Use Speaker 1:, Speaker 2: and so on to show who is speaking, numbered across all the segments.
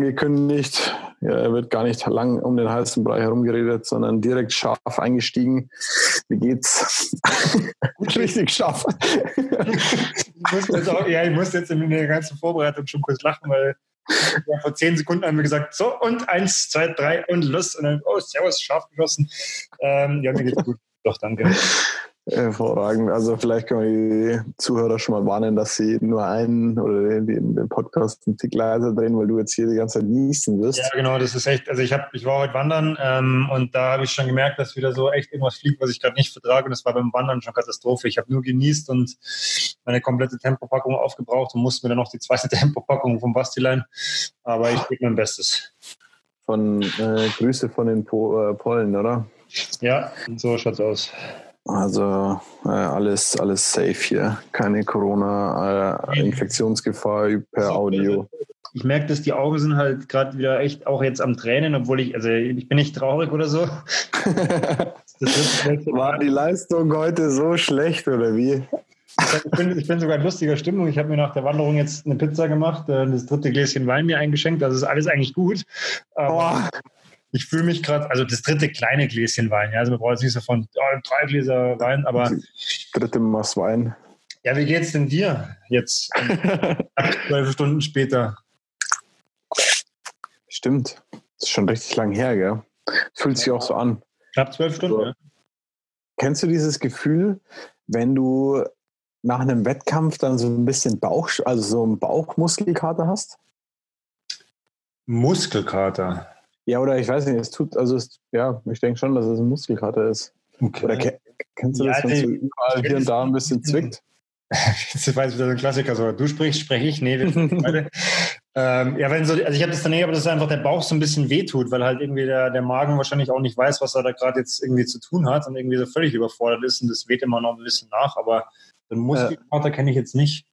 Speaker 1: angekündigt, ja, wird gar nicht lang um den heißen Brei herumgeredet, sondern direkt scharf eingestiegen. Wie geht's? Richtig scharf.
Speaker 2: ich muss jetzt auch, ja, ich muss jetzt in der ganzen Vorbereitung schon kurz lachen, weil ja, vor zehn Sekunden haben wir gesagt, so und eins, zwei, drei und los. Und dann, oh, servus, scharf geschossen. Ähm, ja, mir geht's gut. Doch, danke.
Speaker 1: Hervorragend. Also vielleicht können wir die Zuhörer schon mal warnen, dass sie nur einen oder den, den Podcast einen Tick leiser drehen, weil du jetzt hier die ganze Zeit niesen wirst.
Speaker 2: Ja, genau, das ist echt, also ich habe, ich war heute wandern ähm, und da habe ich schon gemerkt, dass wieder so echt irgendwas fliegt, was ich gerade nicht vertrage und das war beim Wandern schon Katastrophe. Ich habe nur genießt und meine komplette Tempopackung aufgebraucht und musste mir dann noch die zweite Tempopackung vom Bastilein, aber ich gebe mein Bestes.
Speaker 1: Von äh, Grüße von den po äh, Pollen, oder?
Speaker 2: Ja, so schaut's aus.
Speaker 1: Also äh, alles, alles safe hier. Keine Corona-Infektionsgefahr äh, per Audio.
Speaker 2: Ich merke, dass die Augen sind halt gerade wieder echt auch jetzt am Tränen, obwohl ich, also ich bin nicht traurig oder so.
Speaker 1: War die Leistung heute so schlecht oder wie?
Speaker 2: Ich bin, ich bin sogar in lustiger Stimmung. Ich habe mir nach der Wanderung jetzt eine Pizza gemacht, äh, das dritte Gläschen Wein mir eingeschenkt. Das ist alles eigentlich gut. Aber ich fühle mich gerade, also das dritte kleine Gläschen Wein, ja, also man braucht jetzt nicht so von oh, drei Gläser Wein, aber.
Speaker 1: Dritte Maß Wein.
Speaker 2: Ja, wie geht's denn dir jetzt zwölf Stunden später?
Speaker 1: Stimmt. Das ist schon richtig lang her, gell? Fühlt sich auch so an.
Speaker 2: Knapp zwölf Stunden, so. ja.
Speaker 1: Kennst du dieses Gefühl, wenn du nach einem Wettkampf dann so ein bisschen Bauch, also so einen Bauchmuskelkater hast?
Speaker 2: Muskelkater?
Speaker 1: Ja, oder ich weiß nicht, es tut, also es, ja, ich denke schon, dass es ein Muskelkater ist. Okay. Oder kennst du das, ja, wenn es so überall hier und da ein bisschen zwickt?
Speaker 2: das war jetzt wieder so ein Klassiker, so du sprichst, spreche ich, nee, ähm, ja, wenn so, also ich habe das dann eh, aber dass einfach der Bauch so ein bisschen wehtut, weil halt irgendwie der, der Magen wahrscheinlich auch nicht weiß, was er da gerade jetzt irgendwie zu tun hat und irgendwie so völlig überfordert ist und das weht immer noch ein bisschen nach, aber so einen Muskelkater äh, kenne ich jetzt nicht.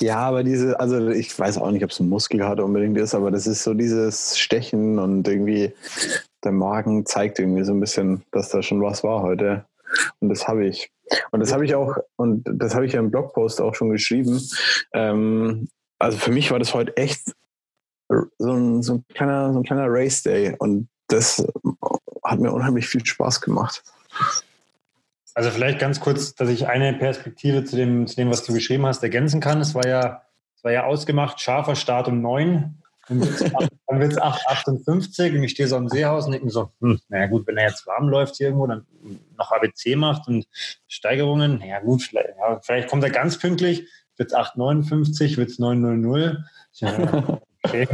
Speaker 1: Ja, aber diese, also ich weiß auch nicht, ob es ein Muskelkater unbedingt ist, aber das ist so dieses Stechen und irgendwie der Magen zeigt irgendwie so ein bisschen, dass da schon was war heute. Und das habe ich. Und das habe ich auch, und das habe ich ja im Blogpost auch schon geschrieben. Ähm, also für mich war das heute echt so ein, so ein kleiner, so ein kleiner Race Day und das hat mir unheimlich viel Spaß gemacht.
Speaker 2: Also vielleicht ganz kurz, dass ich eine Perspektive zu dem, zu dem, was du geschrieben hast, ergänzen kann. Es war ja, es war ja ausgemacht, scharfer Start um neun. Dann wird es 8,58 und ich stehe so am Seehaus und denke mir so, hm, naja gut, wenn er jetzt warm läuft hier irgendwo, dann noch ABC macht und Steigerungen, naja gut, vielleicht, ja, vielleicht kommt er ganz pünktlich, wird es 8,59, wird es 9,00. Ja, Okay.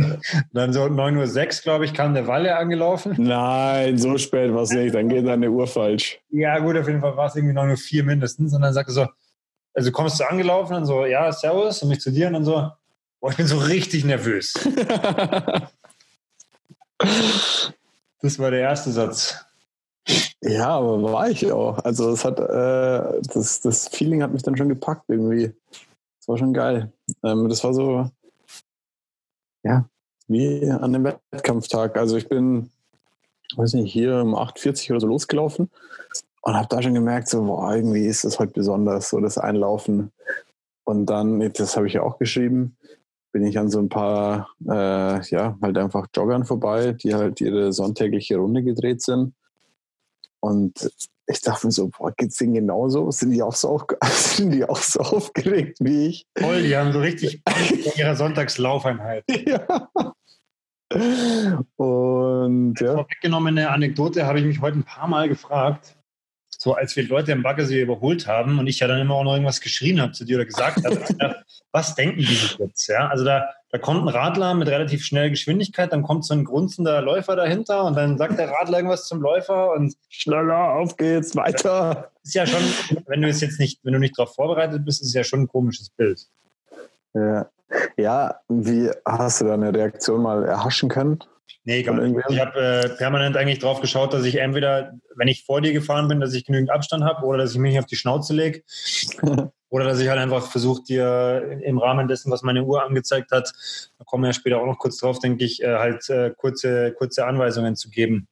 Speaker 2: Dann so 9.06 Uhr, glaube ich, kam der Walle angelaufen.
Speaker 1: Nein, so spät war es nicht. Dann geht deine Uhr falsch.
Speaker 2: Ja, gut, auf jeden Fall war es irgendwie 9.04 Uhr mindestens. Und dann sagte so, also kommst du angelaufen und so, ja, servus, und mich zu dir und dann so, boah, ich bin so richtig nervös. das war der erste Satz.
Speaker 1: Ja, aber war ich auch. Also es hat, äh, das, das Feeling hat mich dann schon gepackt irgendwie. Das war schon geil. Ähm, das war so, ja, wie an dem Wettkampftag. Also ich bin, weiß nicht, hier um 8.40 oder so losgelaufen und habe da schon gemerkt, so, boah, irgendwie ist das heute besonders, so das Einlaufen. Und dann, das habe ich ja auch geschrieben, bin ich an so ein paar, äh, ja, halt einfach Joggern vorbei, die halt ihre sonntägliche Runde gedreht sind. Und ich dachte mir so, boah, geht's denen genauso? Sind die auch so, auf, sind die auch so aufgeregt wie ich?
Speaker 2: Voll, die haben so richtig in ihrer Sonntagslaufeinheit. Ja.
Speaker 1: Und ja.
Speaker 2: Vorweggenommene Anekdote habe ich mich heute ein paar Mal gefragt, so als wir Leute im Baggersee überholt haben und ich ja dann immer auch noch irgendwas geschrien habe zu dir oder gesagt habe, was denken die sich jetzt? Ja, also da, da kommt ein Radler mit relativ schnell Geschwindigkeit, dann kommt so ein grunzender Läufer dahinter und dann sagt der Radler irgendwas zum Läufer und
Speaker 1: schneller, auf geht's, weiter.
Speaker 2: Ist ja schon, wenn du es jetzt nicht, wenn du nicht darauf vorbereitet bist, ist es ja schon ein komisches Bild.
Speaker 1: Ja. Ja, wie hast du deine Reaktion mal erhaschen können?
Speaker 2: Nee, gar nicht. Ich habe äh, permanent eigentlich drauf geschaut, dass ich entweder, wenn ich vor dir gefahren bin, dass ich genügend Abstand habe oder dass ich mich nicht auf die Schnauze lege. oder dass ich halt einfach versuche, dir im Rahmen dessen, was meine Uhr angezeigt hat, da kommen wir ja später auch noch kurz drauf, denke ich, äh, halt äh, kurze, kurze Anweisungen zu geben.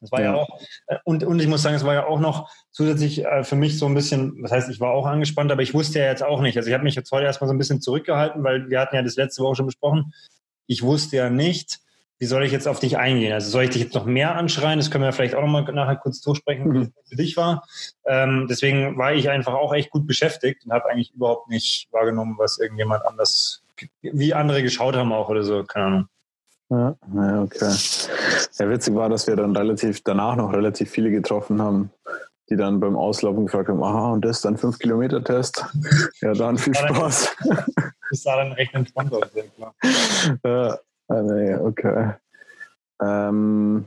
Speaker 2: Das war ja, ja auch, äh, und, und ich muss sagen, es war ja auch noch zusätzlich äh, für mich so ein bisschen, das heißt, ich war auch angespannt, aber ich wusste ja jetzt auch nicht. Also ich habe mich jetzt heute erstmal so ein bisschen zurückgehalten, weil wir hatten ja das letzte Woche schon besprochen ich wusste ja nicht, wie soll ich jetzt auf dich eingehen? Also soll ich dich jetzt noch mehr anschreien? Das können wir vielleicht auch noch mal nachher kurz durchsprechen, wie es für dich war. Ähm, deswegen war ich einfach auch echt gut beschäftigt und habe eigentlich überhaupt nicht wahrgenommen, was irgendjemand anders, wie andere geschaut haben auch oder so, keine Ahnung.
Speaker 1: Ja, ja, okay. Ja, witzig war, dass wir dann relativ danach noch relativ viele getroffen haben, die dann beim Auslaufen gefragt haben, aha, und das ist dann 5-Kilometer-Test. Ja, dann viel Spaß.
Speaker 2: Das sah dann recht entspannt aus, sehr klar.
Speaker 1: Ja, nee, okay. Ähm,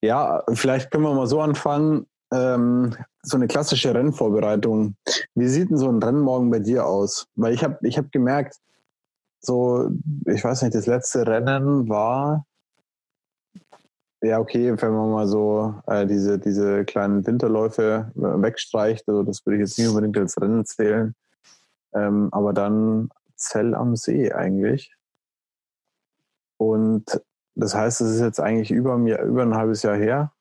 Speaker 1: ja, vielleicht können wir mal so anfangen. Ähm, so eine klassische Rennvorbereitung. Wie sieht denn so ein Rennmorgen bei dir aus? Weil ich habe ich hab gemerkt, so, ich weiß nicht, das letzte Rennen war, ja, okay, wenn man mal so äh, diese, diese kleinen Winterläufe äh, wegstreicht, also das würde ich jetzt nicht unbedingt als Rennen zählen. Ähm, aber dann Zell am See eigentlich. Und das heißt, es ist jetzt eigentlich über, mir, über ein halbes Jahr her.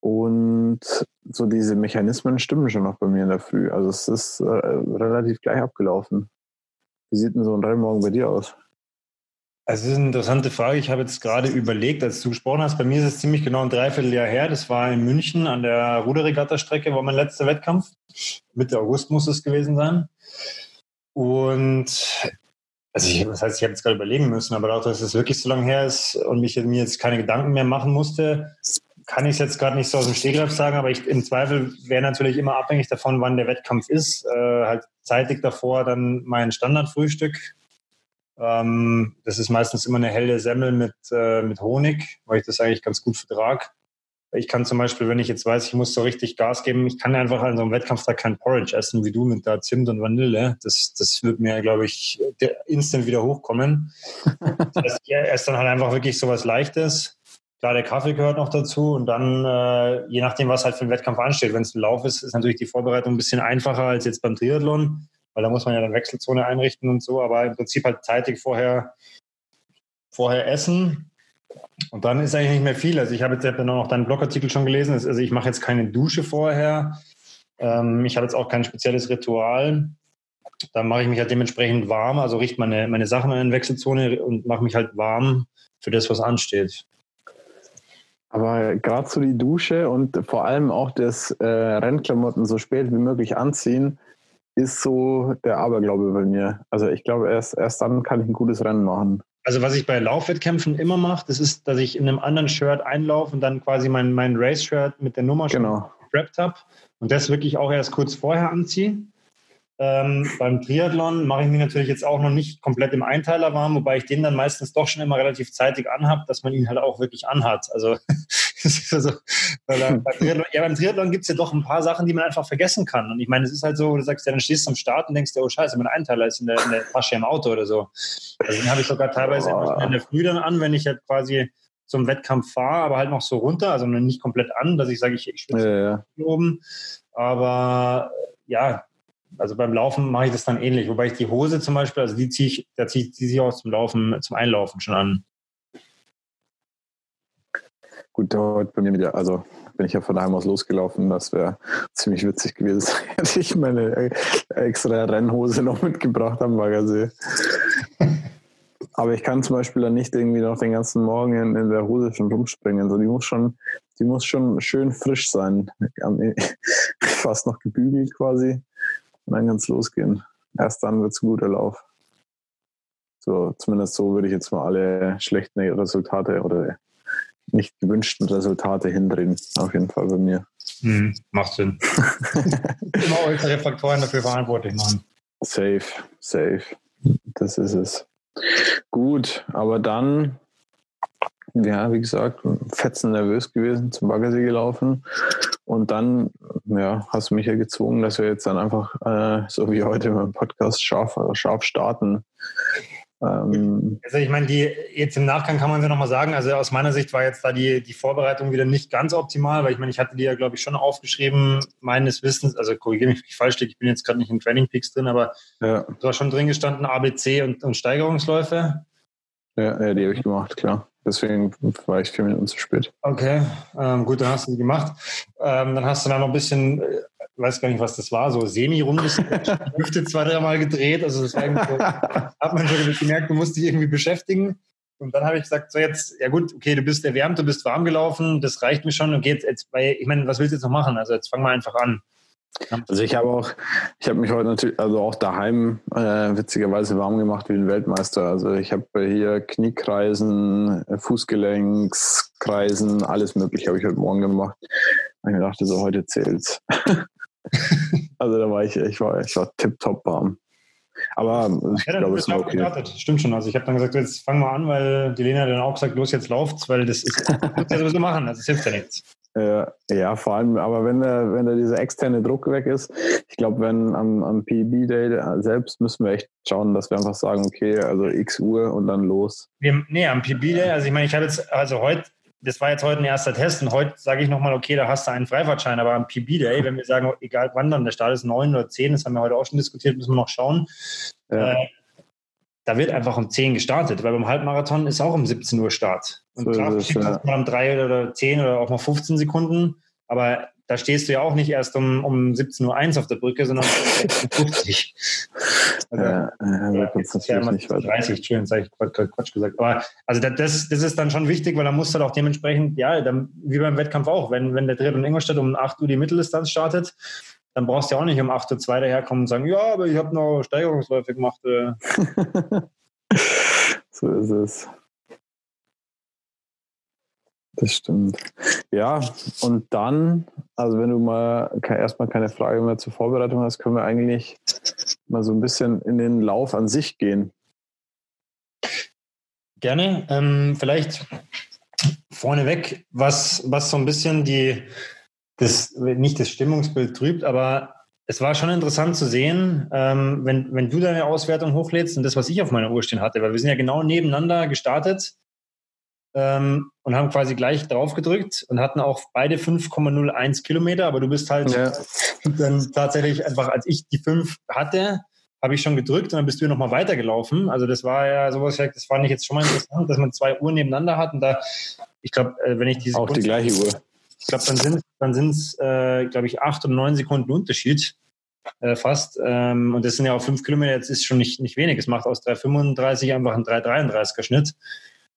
Speaker 1: Und so diese Mechanismen stimmen schon noch bei mir in der Früh. Also es ist äh, relativ gleich abgelaufen. Wie sieht denn so ein Rennmorgen bei dir aus?
Speaker 2: Also, das ist eine interessante Frage. Ich habe jetzt gerade überlegt, als du gesprochen hast, bei mir ist es ziemlich genau ein Dreivierteljahr her. Das war in München an der Ruderregatta-Strecke, war mein letzter Wettkampf. Mitte August muss es gewesen sein. Und also ich, das heißt, ich habe jetzt gerade überlegen müssen, aber dadurch, dass es wirklich so lange her ist und ich mir jetzt keine Gedanken mehr machen musste, kann ich es jetzt gerade nicht so aus dem Stegreif sagen, aber ich, im Zweifel wäre natürlich immer abhängig davon, wann der Wettkampf ist. Äh, halt zeitig davor dann mein Standardfrühstück. Ähm, das ist meistens immer eine helle Semmel mit, äh, mit Honig, weil ich das eigentlich ganz gut vertrage. Ich kann zum Beispiel, wenn ich jetzt weiß, ich muss so richtig Gas geben, ich kann einfach an so einem Wettkampftag kein Porridge essen wie du mit da Zimt und Vanille. Das, das wird mir, glaube ich, instant wieder hochkommen. das heißt, ich esse dann halt einfach wirklich so was Leichtes Klar, der Kaffee gehört noch dazu und dann, äh, je nachdem, was halt für ein Wettkampf ansteht, wenn es ein Lauf ist, ist natürlich die Vorbereitung ein bisschen einfacher als jetzt beim Triathlon, weil da muss man ja dann Wechselzone einrichten und so, aber im Prinzip halt zeitig vorher, vorher essen. Und dann ist eigentlich nicht mehr viel. Also ich habe jetzt ja noch deinen Blogartikel schon gelesen. Also ich mache jetzt keine Dusche vorher. Ähm, ich habe jetzt auch kein spezielles Ritual. Dann mache ich mich halt dementsprechend warm, also richte meine, meine Sachen in Wechselzone und mache mich halt warm für das, was ansteht.
Speaker 1: Aber gerade so die Dusche und vor allem auch das äh, Rennklamotten so spät wie möglich anziehen, ist so der Aberglaube bei mir. Also ich glaube, erst, erst dann kann ich ein gutes Rennen machen.
Speaker 2: Also was ich bei Laufwettkämpfen immer mache, das ist, dass ich in einem anderen Shirt einlaufe und dann quasi mein, mein Race-Shirt mit der Nummer
Speaker 1: genau.
Speaker 2: gerappt habe und das wirklich auch erst kurz vorher anziehe. Ähm, beim Triathlon mache ich mich natürlich jetzt auch noch nicht komplett im Einteiler warm, wobei ich den dann meistens doch schon immer relativ zeitig anhabe, dass man ihn halt auch wirklich anhat. Also, also beim Triathlon, ja, beim Triathlon gibt es ja doch ein paar Sachen, die man einfach vergessen kann. Und ich meine, es ist halt so, du sagst ja, dann stehst du am Start und denkst dir, oh scheiße, mein Einteiler ist in der, in der Tasche im Auto oder so. Also den habe ich sogar teilweise oh. in der Früh dann an, wenn ich halt quasi zum Wettkampf fahre, aber halt noch so runter, also nicht komplett an, dass ich sage, ich, ich schwitze ja, ja. oben. Aber ja, also beim Laufen mache ich das dann ähnlich, wobei ich die Hose zum Beispiel, also die ziehe ich, da ziehe ich sie auch zum Laufen, zum Einlaufen schon an.
Speaker 1: Gut, heute bei mir wieder, also bin ich ja von daheim aus losgelaufen, das wäre ziemlich witzig gewesen, hätte ich meine extra Rennhose noch mitgebracht am Baggersee. Aber ich kann zum Beispiel dann nicht irgendwie noch den ganzen Morgen in, in der Hose schon rumspringen. Also die muss schon, die muss schon schön frisch sein. Fast noch gebügelt quasi. Und dann kann es losgehen. Erst dann wird es ein guter Lauf. So, zumindest so würde ich jetzt mal alle schlechten Resultate oder nicht gewünschten Resultate hindrehen. Auf jeden Fall bei mir.
Speaker 2: Mhm, macht Sinn. Immer äußere Faktoren dafür verantwortlich machen.
Speaker 1: Safe, safe. Das ist es. Gut, aber dann ja, wie gesagt, fetzen nervös gewesen, zum Baggersee gelaufen. Und dann, ja, hast du mich ja gezwungen, dass wir jetzt dann einfach, äh, so wie heute beim Podcast, scharf, scharf starten.
Speaker 2: Ähm, also ich meine, die jetzt im Nachgang kann man ja nochmal sagen, also aus meiner Sicht war jetzt da die, die Vorbereitung wieder nicht ganz optimal, weil ich meine, ich hatte die ja, glaube ich, schon aufgeschrieben, meines Wissens, also korrigiere mich, wenn ich falsch liege, ich bin jetzt gerade nicht in Training Peaks drin, aber ja. du hast schon drin gestanden, ABC und, und Steigerungsläufe.
Speaker 1: Ja, ja, die habe ich gemacht, klar. Deswegen war ich vier Minuten zu spät.
Speaker 2: Okay, ähm, gut, dann hast du die gemacht. Ähm, dann hast du da noch ein bisschen, weiß gar nicht, was das war, so semi-rundes, Hüfte zwei, dreimal gedreht. Also das war irgendwie so, hat man schon gemerkt, du musst dich irgendwie beschäftigen. Und dann habe ich gesagt, so jetzt, ja gut, okay, du bist erwärmt, du bist warm gelaufen, das reicht mir schon und geht jetzt, weil ich meine, was willst du jetzt noch machen? Also jetzt fangen wir einfach an.
Speaker 1: Also ich habe auch, ich habe mich heute natürlich, also auch daheim äh, witzigerweise warm gemacht wie ein Weltmeister. Also ich habe hier Kniekreisen, Fußgelenkskreisen, alles mögliche habe ich heute Morgen gemacht. Und ich dachte so, heute zählt's. also da war ich, ich war, ich war tipptopp warm. Aber ich ja, glaube, es ist okay.
Speaker 2: Gestartet. Stimmt schon. Also ich habe dann gesagt, jetzt fangen wir an, weil die Lena dann auch gesagt, los, jetzt lauft's, weil das ist, muss ja sowieso machen, also es hilft ja nichts.
Speaker 1: Äh, ja, vor allem, aber wenn der, wenn der dieser externe Druck weg ist, ich glaube, wenn am, am PB-Day selbst müssen wir echt schauen, dass wir einfach sagen, okay, also x Uhr und dann los.
Speaker 2: Wir, nee, am PB-Day, also ich meine, ich habe jetzt, also heute, das war jetzt heute ein erster Test und heute sage ich nochmal, okay, da hast du einen Freifahrtschein, aber am PB-Day, wenn wir sagen, egal wann dann, der Start ist neun oder zehn, das haben wir heute auch schon diskutiert, müssen wir noch schauen. Ja. Äh, da wird einfach um 10 gestartet, weil beim Halbmarathon ist auch um 17 Uhr Start. Und so klar, ist ja. mal um 3 oder 10 oder auch mal 15 Sekunden, aber da stehst du ja auch nicht erst um, um 17.01 Uhr auf der Brücke, sondern um 50. Also, ja, ja, ja, das ja immer nicht 30, Entschuldigung, jetzt habe ich Quatsch, Quatsch gesagt. Aber also das, das ist dann schon wichtig, weil dann musst du halt auch dementsprechend, ja, dann, wie beim Wettkampf auch, wenn, wenn der in Ingolstadt um 8 Uhr die Mitteldistanz startet, dann brauchst du ja auch nicht um 8.2 Uhr daherkommen und sagen, ja, aber ich habe noch Steigerungsläufe gemacht. Äh.
Speaker 1: so ist es. Das stimmt. Ja, und dann, also wenn du mal erstmal keine Frage mehr zur Vorbereitung hast, können wir eigentlich mal so ein bisschen in den Lauf an sich gehen.
Speaker 2: Gerne. Ähm, vielleicht vorneweg, was, was so ein bisschen die, das nicht das Stimmungsbild trübt, aber es war schon interessant zu sehen, ähm, wenn, wenn du deine Auswertung hochlädst und das, was ich auf meiner Uhr stehen hatte, weil wir sind ja genau nebeneinander gestartet ähm, und haben quasi gleich drauf gedrückt und hatten auch beide 5,01 Kilometer, aber du bist halt ja. dann tatsächlich einfach, als ich die 5 hatte, habe ich schon gedrückt und dann bist du nochmal weitergelaufen. Also das war ja sowas, das fand ich jetzt schon mal interessant, dass man zwei Uhren nebeneinander hat und da, ich glaube, äh, wenn ich diese...
Speaker 1: Auch die gleiche Uhr.
Speaker 2: Ich glaube, dann sind dann es, äh, glaube ich, acht oder neun Sekunden Unterschied äh, fast. Ähm, und das sind ja auch fünf Kilometer, jetzt ist schon nicht, nicht wenig. Es macht aus 3,35 einfach einen 3,33er Schnitt.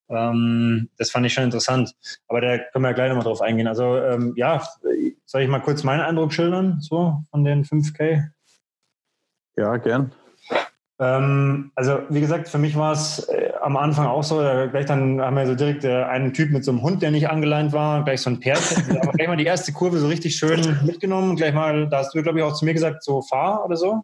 Speaker 2: Ähm, das fand ich schon interessant. Aber da können wir ja gleich nochmal drauf eingehen. Also ähm, ja, soll ich mal kurz meinen Eindruck schildern, so von den 5K?
Speaker 1: Ja, gern.
Speaker 2: Ähm, also wie gesagt, für mich war es äh, am Anfang auch so, da gleich dann haben wir so direkt äh, einen Typ mit so einem Hund, der nicht angeleint war, gleich so ein Pärchen, aber gleich mal die erste Kurve so richtig schön mitgenommen, gleich mal, da hast du glaube ich auch zu mir gesagt, so fahr oder so.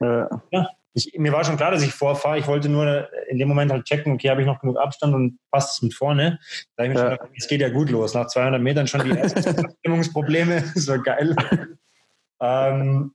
Speaker 2: Äh. Ja. Ich, mir war schon klar, dass ich vorfahre. Ich wollte nur in dem Moment halt checken, okay, habe ich noch genug Abstand und passt es mit vorne. Da ich mir ja. gedacht, es geht ja gut los. Nach 200 Metern schon die ersten Stimmungsprobleme. Das war geil. ähm,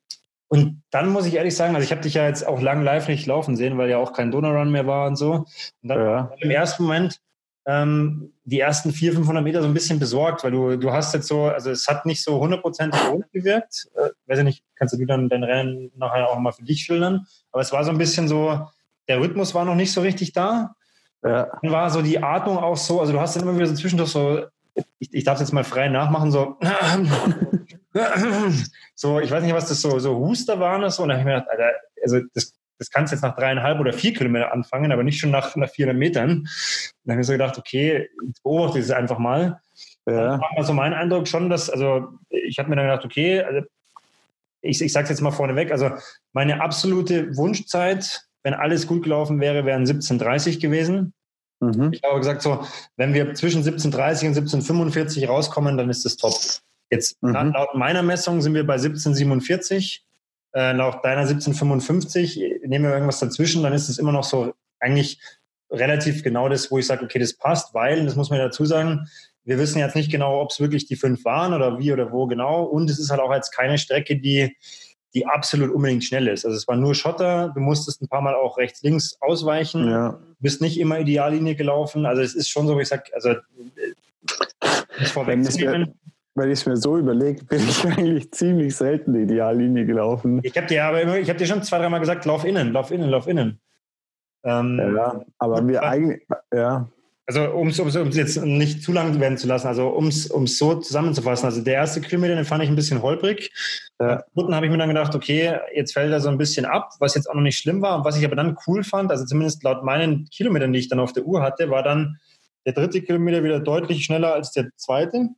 Speaker 2: und dann muss ich ehrlich sagen, also ich habe dich ja jetzt auch lang live nicht laufen sehen, weil ja auch kein Donau-Run mehr war und so. Und dann ja. im ersten Moment ähm, die ersten 400, 500 Meter so ein bisschen besorgt, weil du, du hast jetzt so, also es hat nicht so hundertprozentig gewirkt. Äh, weiß ich nicht, kannst du dann dein Rennen nachher auch mal für dich schildern. Aber es war so ein bisschen so, der Rhythmus war noch nicht so richtig da. Ja. Dann war so die Atmung auch so, also du hast dann immer wieder so zwischendurch so, ich, ich darf es jetzt mal frei nachmachen, so so, ich weiß nicht, was das so, so Huster waren oder so. Und dann habe ich mir gedacht, Alter, also das, das kannst jetzt nach dreieinhalb oder vier Kilometer anfangen, aber nicht schon nach, nach 400 Metern. Und dann habe ich so gedacht, okay, jetzt beobachte ich es einfach mal. Ja. Dann war so mein Eindruck schon, dass, also ich habe mir dann gedacht, okay, also ich, ich sage es jetzt mal vorneweg, also meine absolute Wunschzeit, wenn alles gut gelaufen wäre, wären 17.30 gewesen. Mhm. Ich habe gesagt, so, wenn wir zwischen 17.30 und 17.45 rauskommen, dann ist das top. Jetzt mhm. laut meiner Messung sind wir bei 1747, äh, laut deiner 1755. Nehmen wir irgendwas dazwischen, dann ist es immer noch so eigentlich relativ genau das, wo ich sage, okay, das passt, weil, das muss man dazu sagen, wir wissen jetzt nicht genau, ob es wirklich die fünf waren oder wie oder wo genau. Und es ist halt auch jetzt keine Strecke, die, die absolut unbedingt schnell ist. Also es war nur Schotter, du musstest ein paar Mal auch rechts, links ausweichen, ja. bist nicht immer Ideallinie gelaufen. Also es ist schon so, wie ich sage, also
Speaker 1: nicht vorwegzunehmen wenn ich es mir so überlege, bin ich eigentlich ziemlich selten die Ideallinie gelaufen.
Speaker 2: Ich habe dir aber immer, ich habe dir schon zwei, dreimal gesagt, lauf innen, lauf innen, lauf innen.
Speaker 1: Ähm, ja, aber wir eigentlich, ja.
Speaker 2: Also um es jetzt nicht zu lang werden zu lassen, also um es so zusammenzufassen, also der erste Kilometer, den fand ich ein bisschen holprig. Ja. Dritten habe ich mir dann gedacht, okay, jetzt fällt er so ein bisschen ab, was jetzt auch noch nicht schlimm war. Und was ich aber dann cool fand, also zumindest laut meinen Kilometern, die ich dann auf der Uhr hatte, war dann der dritte Kilometer wieder deutlich schneller als der zweite.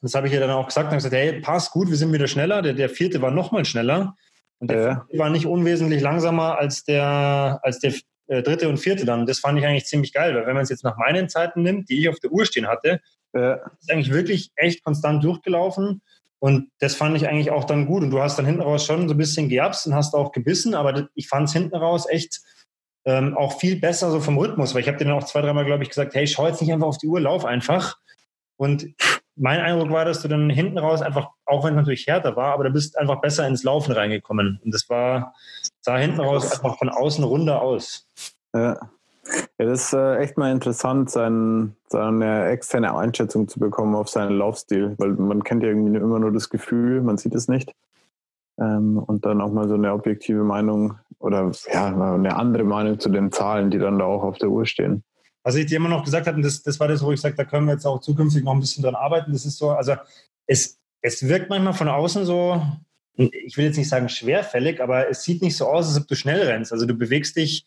Speaker 2: Das habe ich ja dann auch gesagt und gesagt, hey, passt gut, wir sind wieder schneller. Der, der vierte war nochmal schneller. Und der ja. war nicht unwesentlich langsamer als der, als der äh, dritte und vierte dann. Das fand ich eigentlich ziemlich geil, weil wenn man es jetzt nach meinen Zeiten nimmt, die ich auf der Uhr stehen hatte, ja. ist eigentlich wirklich echt konstant durchgelaufen. Und das fand ich eigentlich auch dann gut. Und du hast dann hinten raus schon so ein bisschen geabst und hast auch gebissen, aber ich fand es hinten raus echt ähm, auch viel besser so vom Rhythmus, weil ich habe dir dann auch zwei, dreimal, glaube ich, gesagt, hey, schau jetzt nicht einfach auf die Uhr, lauf einfach. Und mein Eindruck war, dass du dann hinten raus einfach, auch wenn es natürlich härter war, aber du bist einfach besser ins Laufen reingekommen. Und das war, sah hinten raus einfach von außen runder aus.
Speaker 1: Ja. Ja, das ist äh, echt mal interessant, sein, seine externe Einschätzung zu bekommen auf seinen Laufstil, weil man kennt ja irgendwie immer nur das Gefühl, man sieht es nicht. Ähm, und dann auch mal so eine objektive Meinung oder ja, eine andere Meinung zu den Zahlen, die dann da auch auf der Uhr stehen.
Speaker 2: Was ich dir immer noch gesagt habe, und das, das war das, wo ich sage, da können wir jetzt auch zukünftig noch ein bisschen dran arbeiten. Das ist so, also es, es wirkt manchmal von außen so, ich will jetzt nicht sagen schwerfällig, aber es sieht nicht so aus, als ob du schnell rennst. Also du bewegst dich,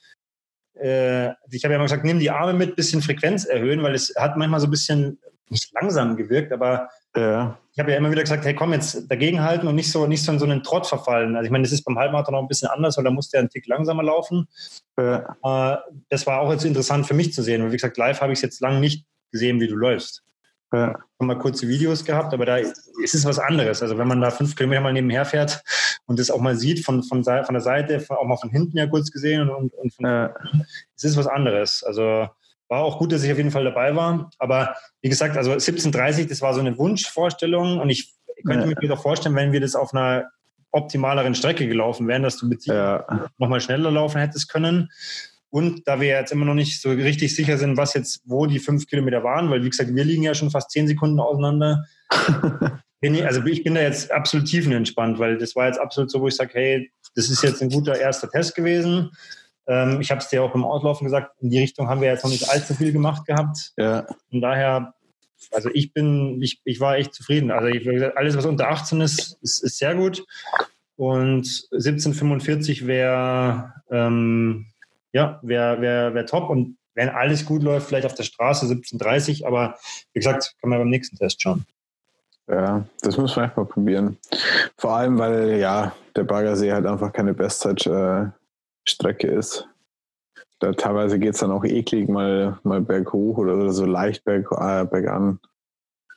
Speaker 2: äh, ich habe ja immer gesagt, nimm die Arme mit, bisschen Frequenz erhöhen, weil es hat manchmal so ein bisschen nicht langsam gewirkt, aber ja. ich habe ja immer wieder gesagt, hey komm, jetzt dagegenhalten und nicht so, nicht so in so einen Trott verfallen. Also ich meine, das ist beim Halbmarathon noch ein bisschen anders, weil da musste er einen Tick langsamer laufen. Ja. Äh, das war auch jetzt interessant für mich zu sehen. Und wie gesagt, live habe ich es jetzt lange nicht gesehen, wie du läufst. Ja. Ich habe mal kurze Videos gehabt, aber da ist es was anderes. Also wenn man da fünf Kilometer mal nebenher fährt und das auch mal sieht, von, von, von der Seite, auch mal von hinten ja kurz gesehen und, und von, ja. es ist was anderes. Also war auch gut, dass ich auf jeden Fall dabei war. Aber wie gesagt, also 17.30, das war so eine Wunschvorstellung und ich könnte ja. mir doch vorstellen, wenn wir das auf einer optimaleren Strecke gelaufen wären, dass du mit ja. nochmal schneller laufen hättest können. Und da wir jetzt immer noch nicht so richtig sicher sind, was jetzt, wo die fünf Kilometer waren, weil wie gesagt, wir liegen ja schon fast zehn Sekunden auseinander. bin ich, also ich bin da jetzt absolut tiefenentspannt, weil das war jetzt absolut so, wo ich sage, hey, das ist jetzt ein guter erster Test gewesen. Ähm, ich habe es dir auch im Auslaufen gesagt, in die Richtung haben wir jetzt noch nicht allzu viel gemacht gehabt. Ja. Von daher, also ich bin, ich, ich war echt zufrieden. Also ich, gesagt, alles, was unter 18 ist, ist, ist sehr gut. Und 1745 wäre ähm, ja, wäre wär, wär top. Und wenn alles gut läuft, vielleicht auf der Straße 1730, aber wie gesagt, kann man beim nächsten Test schauen.
Speaker 1: Ja, das muss man echt mal probieren. Vor allem, weil ja, der Baggersee halt einfach keine Bestzeit äh, Strecke ist. Da teilweise geht es dann auch eklig mal, mal berghoch oder so leicht berg, äh, bergan.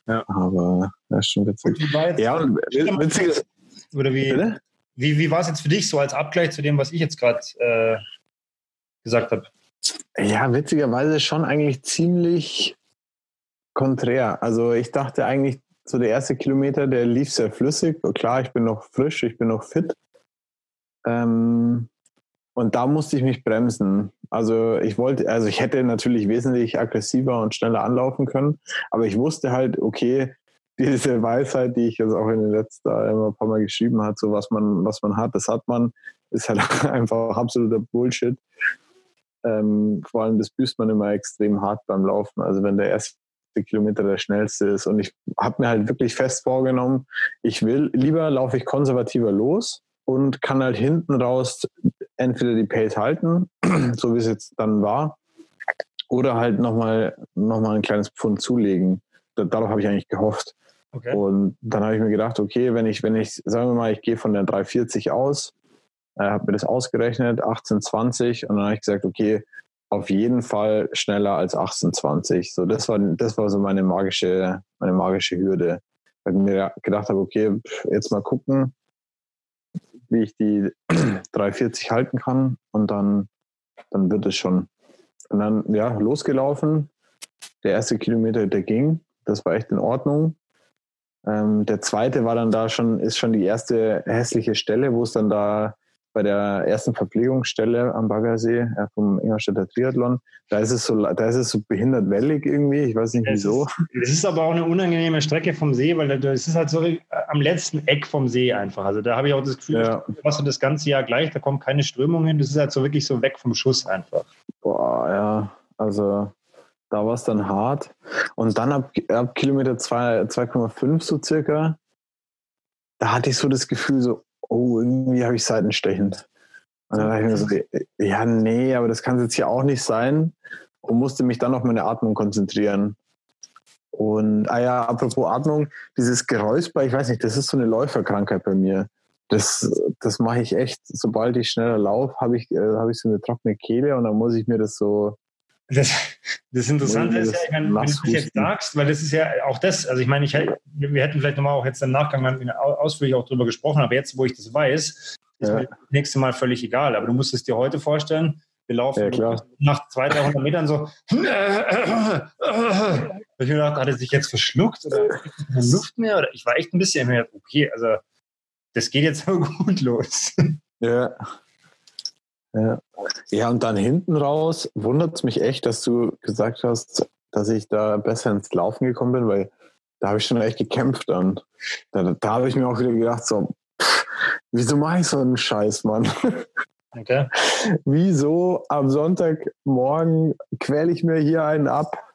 Speaker 1: Ja. Aber das ist schon witzig.
Speaker 2: ja, und witzig. Oder wie, wie, wie war es jetzt für dich so als Abgleich zu dem, was ich jetzt gerade äh, gesagt habe?
Speaker 1: Ja, witzigerweise schon eigentlich ziemlich konträr. Also ich dachte eigentlich, so der erste Kilometer, der lief sehr flüssig. Klar, ich bin noch frisch, ich bin noch fit. Ähm, und da musste ich mich bremsen. Also ich wollte, also ich hätte natürlich wesentlich aggressiver und schneller anlaufen können, aber ich wusste halt, okay, diese Weisheit, die ich jetzt auch in den letzten immer ein paar Mal geschrieben habe, so was man, was man hat, das hat man, ist halt einfach absoluter Bullshit. Ähm, vor allem das büßt man immer extrem hart beim Laufen. Also wenn der erste Kilometer der schnellste ist und ich habe mir halt wirklich fest vorgenommen, ich will, lieber laufe ich konservativer los und kann halt hinten raus entweder die Pace halten, so wie es jetzt dann war, oder halt nochmal noch mal ein kleines Pfund zulegen. Darauf habe ich eigentlich gehofft. Okay. Und dann habe ich mir gedacht, okay, wenn ich, wenn ich, sagen wir mal, ich gehe von der 340 aus, äh, habe mir das ausgerechnet, 1820, und dann habe ich gesagt, okay, auf jeden Fall schneller als 1820. So, das war, das war so meine magische, meine magische Hürde. Weil ich mir gedacht habe, okay, jetzt mal gucken, wie ich die 340 halten kann und dann, dann wird es schon. Und dann, ja, losgelaufen. Der erste Kilometer, der ging. Das war echt in Ordnung. Ähm, der zweite war dann da schon, ist schon die erste hässliche Stelle, wo es dann da bei der ersten Verpflegungsstelle am Baggersee äh, vom Ingolstädter Triathlon. Da ist es so, da ist es so behindert wellig irgendwie. Ich weiß nicht es wieso.
Speaker 2: Es ist aber auch eine unangenehme Strecke vom See, weil es ist halt so äh, am letzten Eck vom See einfach. Also da habe ich auch das Gefühl, ja. was du das ganze Jahr gleich, da kommt keine Strömung hin. Das ist halt so wirklich so weg vom Schuss einfach.
Speaker 1: Boah, ja. Also Da war es dann hart. Und dann ab, ab Kilometer 2,5 so circa, da hatte ich so das Gefühl, so, oh, irgendwie habe ich Seitenstechen. Und dann dachte ich mir so, ja, nee, aber das kann es jetzt hier auch nicht sein. Und musste mich dann auf meine Atmung konzentrieren. Und, ah ja, apropos Atmung, dieses Geräusper, ich weiß nicht, das ist so eine Läuferkrankheit bei mir. Das, das mache ich echt, sobald ich schneller laufe, habe ich, äh, hab ich so eine trockene Kehle und dann muss ich mir das so
Speaker 2: das, das Interessante ist ja, ich meine, wenn du das jetzt sagst, weil das ist ja auch das, also ich meine, ich, wir hätten vielleicht nochmal auch jetzt im Nachgang ausführlich auch darüber gesprochen, aber jetzt, wo ich das weiß, ist ja. mir das nächste Mal völlig egal. Aber du musst es dir heute vorstellen, wir laufen ja, nach 200, 300 Metern so. ich mir gedacht, hat er sich jetzt verschluckt oder keine Luft mehr? Oder ich war echt ein bisschen mehr, okay, also das geht jetzt aber gut los.
Speaker 1: Ja. Ja. ja, und dann hinten raus wundert es mich echt, dass du gesagt hast, dass ich da besser ins Laufen gekommen bin, weil da habe ich schon echt gekämpft dann. Da, da habe ich mir auch wieder gedacht, so, pff, wieso mache ich so einen Scheiß, Mann? Okay. Wieso am Sonntagmorgen quäle ich mir hier einen ab?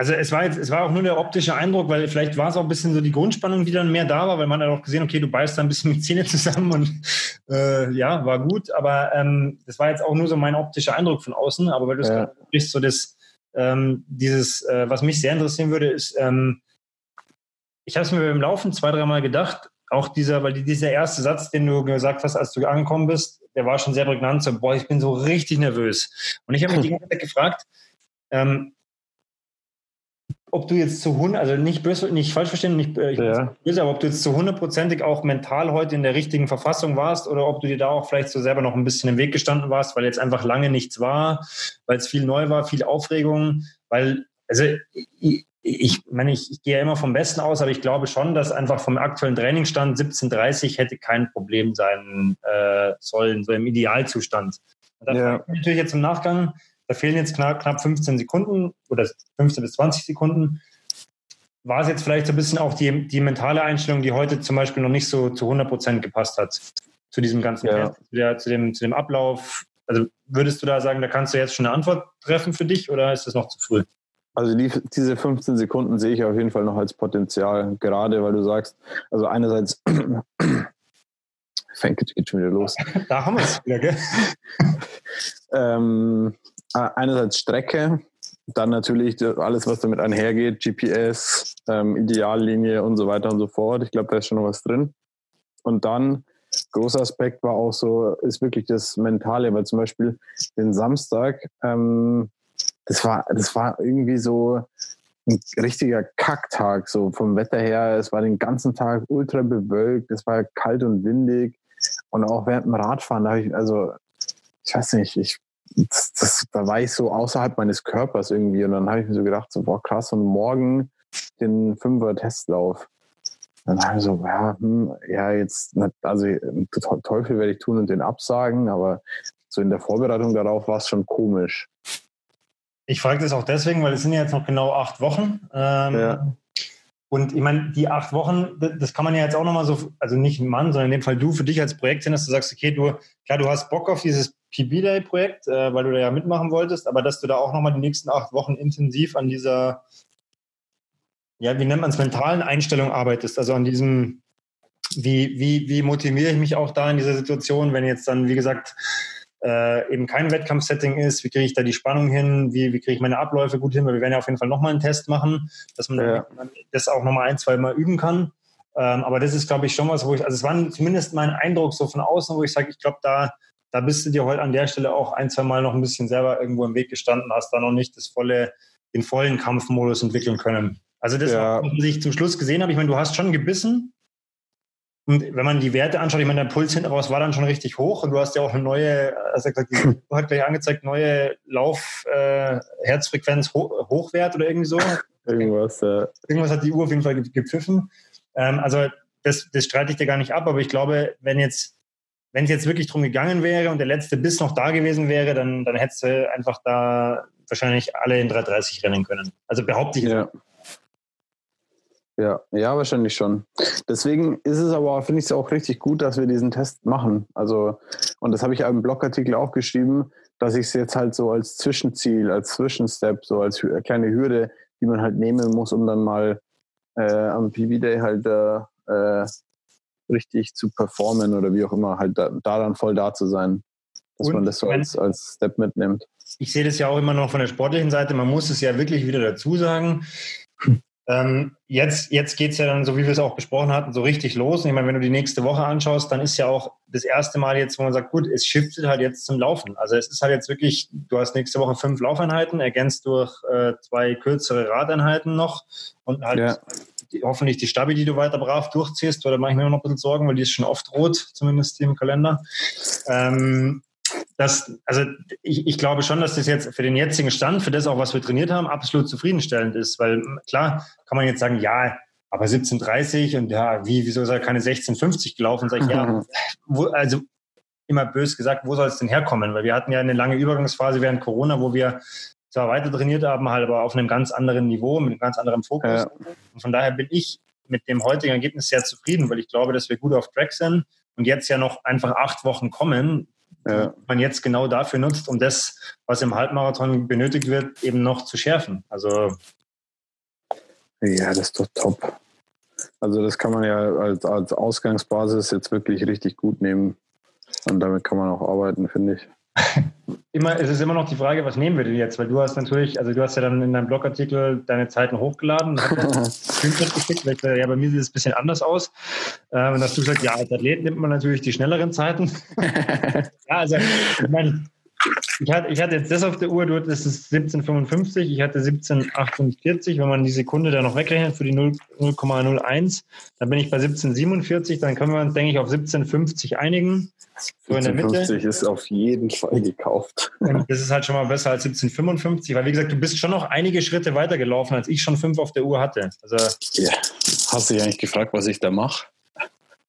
Speaker 2: Also es war jetzt, es war auch nur der optische Eindruck, weil vielleicht war es auch ein bisschen so die Grundspannung, die dann mehr da war, weil man hat auch gesehen, okay, du beißt da ein bisschen mit Zähne zusammen und äh, ja, war gut. Aber ähm, das war jetzt auch nur so mein optischer Eindruck von außen. Aber weil du es ja. sprichst, so das, ähm, dieses, äh, was mich sehr interessieren würde, ist, ähm, ich habe es mir beim Laufen zwei, dreimal gedacht, auch dieser, weil dieser erste Satz, den du gesagt hast, als du angekommen bist, der war schon sehr prägnant, so, boah, ich bin so richtig nervös. Und ich habe mich die ganze Zeit gefragt, ähm, ob du jetzt zu 100, also nicht böse, nicht falsch verstehen, nicht äh, ja. böse, aber ob du jetzt zu hundertprozentig auch mental heute in der richtigen Verfassung warst oder ob du dir da auch vielleicht so selber noch ein bisschen im Weg gestanden warst, weil jetzt einfach lange nichts war, weil es viel neu war, viel Aufregung, weil, also ich, ich meine, ich, ich gehe ja immer vom Besten aus, aber ich glaube schon, dass einfach vom aktuellen Trainingsstand 17.30 hätte kein Problem sein äh, sollen, so im Idealzustand. Und das ja. natürlich jetzt im Nachgang, da fehlen jetzt knapp, knapp 15 Sekunden oder 15 bis 20 Sekunden. War es jetzt vielleicht so ein bisschen auch die, die mentale Einstellung, die heute zum Beispiel noch nicht so zu 100 Prozent gepasst hat zu diesem ganzen ja. Test, zu, der, zu, dem, zu dem Ablauf? Also würdest du da sagen, da kannst du jetzt schon eine Antwort treffen für dich oder ist das noch zu früh?
Speaker 1: Also die, diese 15 Sekunden sehe ich auf jeden Fall noch als Potenzial, gerade weil du sagst, also einerseits fängt geht schon wieder los.
Speaker 2: Da haben wir es wieder, gell?
Speaker 1: ähm, äh, einerseits Strecke, dann natürlich alles, was damit einhergeht, GPS, ähm, Ideallinie und so weiter und so fort. Ich glaube, da ist schon noch was drin. Und dann, großer Aspekt war auch so, ist wirklich das Mentale, weil zum Beispiel den Samstag, ähm, das war, das war irgendwie so ein richtiger Kacktag, so vom Wetter her. Es war den ganzen Tag ultra bewölkt, es war kalt und windig. Und auch während dem Radfahren, da habe ich, also, ich weiß nicht, ich das, das, da war ich so außerhalb meines Körpers irgendwie. Und dann habe ich mir so gedacht, so, boah, krass, und morgen den Fünfer-Testlauf. Dann habe ich so, ja, hm, ja, jetzt, also Teufel werde ich tun und den absagen, aber so in der Vorbereitung darauf war es schon komisch.
Speaker 2: Ich frage das auch deswegen, weil es sind ja jetzt noch genau acht Wochen. Ähm, ja. Und ich meine, die acht Wochen, das kann man ja jetzt auch nochmal so, also nicht ein Mann, sondern in dem Fall du für dich als Projekt dass du sagst, okay, du, klar, du hast Bock auf dieses PB-Day-Projekt, äh, weil du da ja mitmachen wolltest, aber dass du da auch nochmal die nächsten acht Wochen intensiv an dieser, ja, wie nennt man es, mentalen Einstellung arbeitest, also an diesem, wie, wie, wie motiviere ich mich auch da in dieser Situation, wenn jetzt dann, wie gesagt, äh, eben kein Wettkampfsetting ist, wie kriege ich da die Spannung hin, wie, wie kriege ich meine Abläufe gut hin, weil wir werden ja auf jeden Fall nochmal einen Test machen, dass man ja. das auch nochmal ein, zwei Mal üben kann. Ähm, aber das ist, glaube ich, schon was, wo ich, also es war zumindest mein Eindruck so von außen, wo ich sage, ich glaube, da, da bist du dir heute an der Stelle auch ein, zwei Mal noch ein bisschen selber irgendwo im Weg gestanden, hast da noch nicht das volle, den vollen Kampfmodus entwickeln können. Also das, ja. was ich zum Schluss gesehen habe, ich meine, du hast schon gebissen, und wenn man die Werte anschaut, ich meine, der Puls hinten raus war dann schon richtig hoch und du hast ja auch eine neue, also gesagt, du hat gleich angezeigt, neue Lauf-Herzfrequenz äh, Ho Hochwert oder irgendwie so.
Speaker 1: Irgendwas, ja.
Speaker 2: Irgendwas hat die Uhr auf jeden Fall gepfiffen. Ähm, also das, das streite ich dir gar nicht ab, aber ich glaube, wenn jetzt, wenn es jetzt wirklich drum gegangen wäre und der letzte Biss noch da gewesen wäre, dann, dann hättest du einfach da wahrscheinlich alle in 330 rennen können. Also behaupte ich.
Speaker 1: Ja. Ja, ja, wahrscheinlich schon. Deswegen ist es aber, finde ich es auch richtig gut, dass wir diesen Test machen. Also, und das habe ich im Blogartikel auch geschrieben, dass ich es jetzt halt so als Zwischenziel, als Zwischenstep, so als kleine Hürde, die man halt nehmen muss, um dann mal äh, am PB-Day halt äh, äh, richtig zu performen oder wie auch immer, halt da, da dann voll da zu sein. Dass und man das so als, als Step mitnimmt.
Speaker 2: Ich sehe das ja auch immer noch von der sportlichen Seite. Man muss es ja wirklich wieder dazu sagen. Ähm, jetzt jetzt geht es ja dann, so wie wir es auch besprochen hatten, so richtig los. Und ich meine, wenn du die nächste Woche anschaust, dann ist ja auch das erste Mal jetzt, wo man sagt, gut, es shiftet halt jetzt zum Laufen. Also es ist halt jetzt wirklich, du hast nächste Woche fünf Laufeinheiten, ergänzt durch äh, zwei kürzere Radeinheiten noch und halt ja. Die, hoffentlich die Stabi, die du weiter brav durchziehst, oder mache ich mir noch ein bisschen Sorgen, weil die ist schon oft rot, zumindest im Kalender. Ähm, das, also ich, ich glaube schon, dass das jetzt für den jetzigen Stand, für das auch, was wir trainiert haben, absolut zufriedenstellend ist. Weil klar kann man jetzt sagen, ja, aber 17,30 und ja, wie, wieso ist er keine 16,50 gelaufen? Sag ich, ja, wo, also immer bös gesagt, wo soll es denn herkommen? Weil wir hatten ja eine lange Übergangsphase während Corona, wo wir zwar weiter trainiert haben, halt aber auf einem ganz anderen Niveau, mit einem ganz anderen Fokus. Ja. Und von daher bin ich mit dem heutigen Ergebnis sehr zufrieden, weil ich glaube, dass wir gut auf Track sind und jetzt ja noch einfach acht Wochen kommen, ja. man jetzt genau dafür nutzt, um das, was im Halbmarathon benötigt wird, eben noch zu schärfen. Also
Speaker 1: ja, das ist doch top. Also das kann man ja als, als Ausgangsbasis jetzt wirklich richtig gut nehmen. Und damit kann man auch arbeiten, finde ich.
Speaker 2: Immer, es ist immer noch die Frage, was nehmen wir denn jetzt? Weil du hast natürlich, also du hast ja dann in deinem Blogartikel deine Zeiten hochgeladen und hast geschickt, weil ja bei mir sieht es ein bisschen anders aus. Ähm, und hast du gesagt, ja, als Athlet nimmt man natürlich die schnelleren Zeiten. ja, also ich meine, ich hatte, ich hatte jetzt das auf der Uhr, das ist 1755, ich hatte 1748. Wenn man die Sekunde da noch wegrechnet für die 0,01, dann bin ich bei 1747. Dann können wir uns, denke ich, auf 1750 einigen.
Speaker 1: So in der Mitte. 1750 ist auf jeden Fall gekauft.
Speaker 2: Und das ist halt schon mal besser als 1755, weil wie gesagt, du bist schon noch einige Schritte weiter gelaufen, als ich schon fünf auf der Uhr hatte.
Speaker 1: Also, ja. Hast du dich eigentlich gefragt, was ich da mache?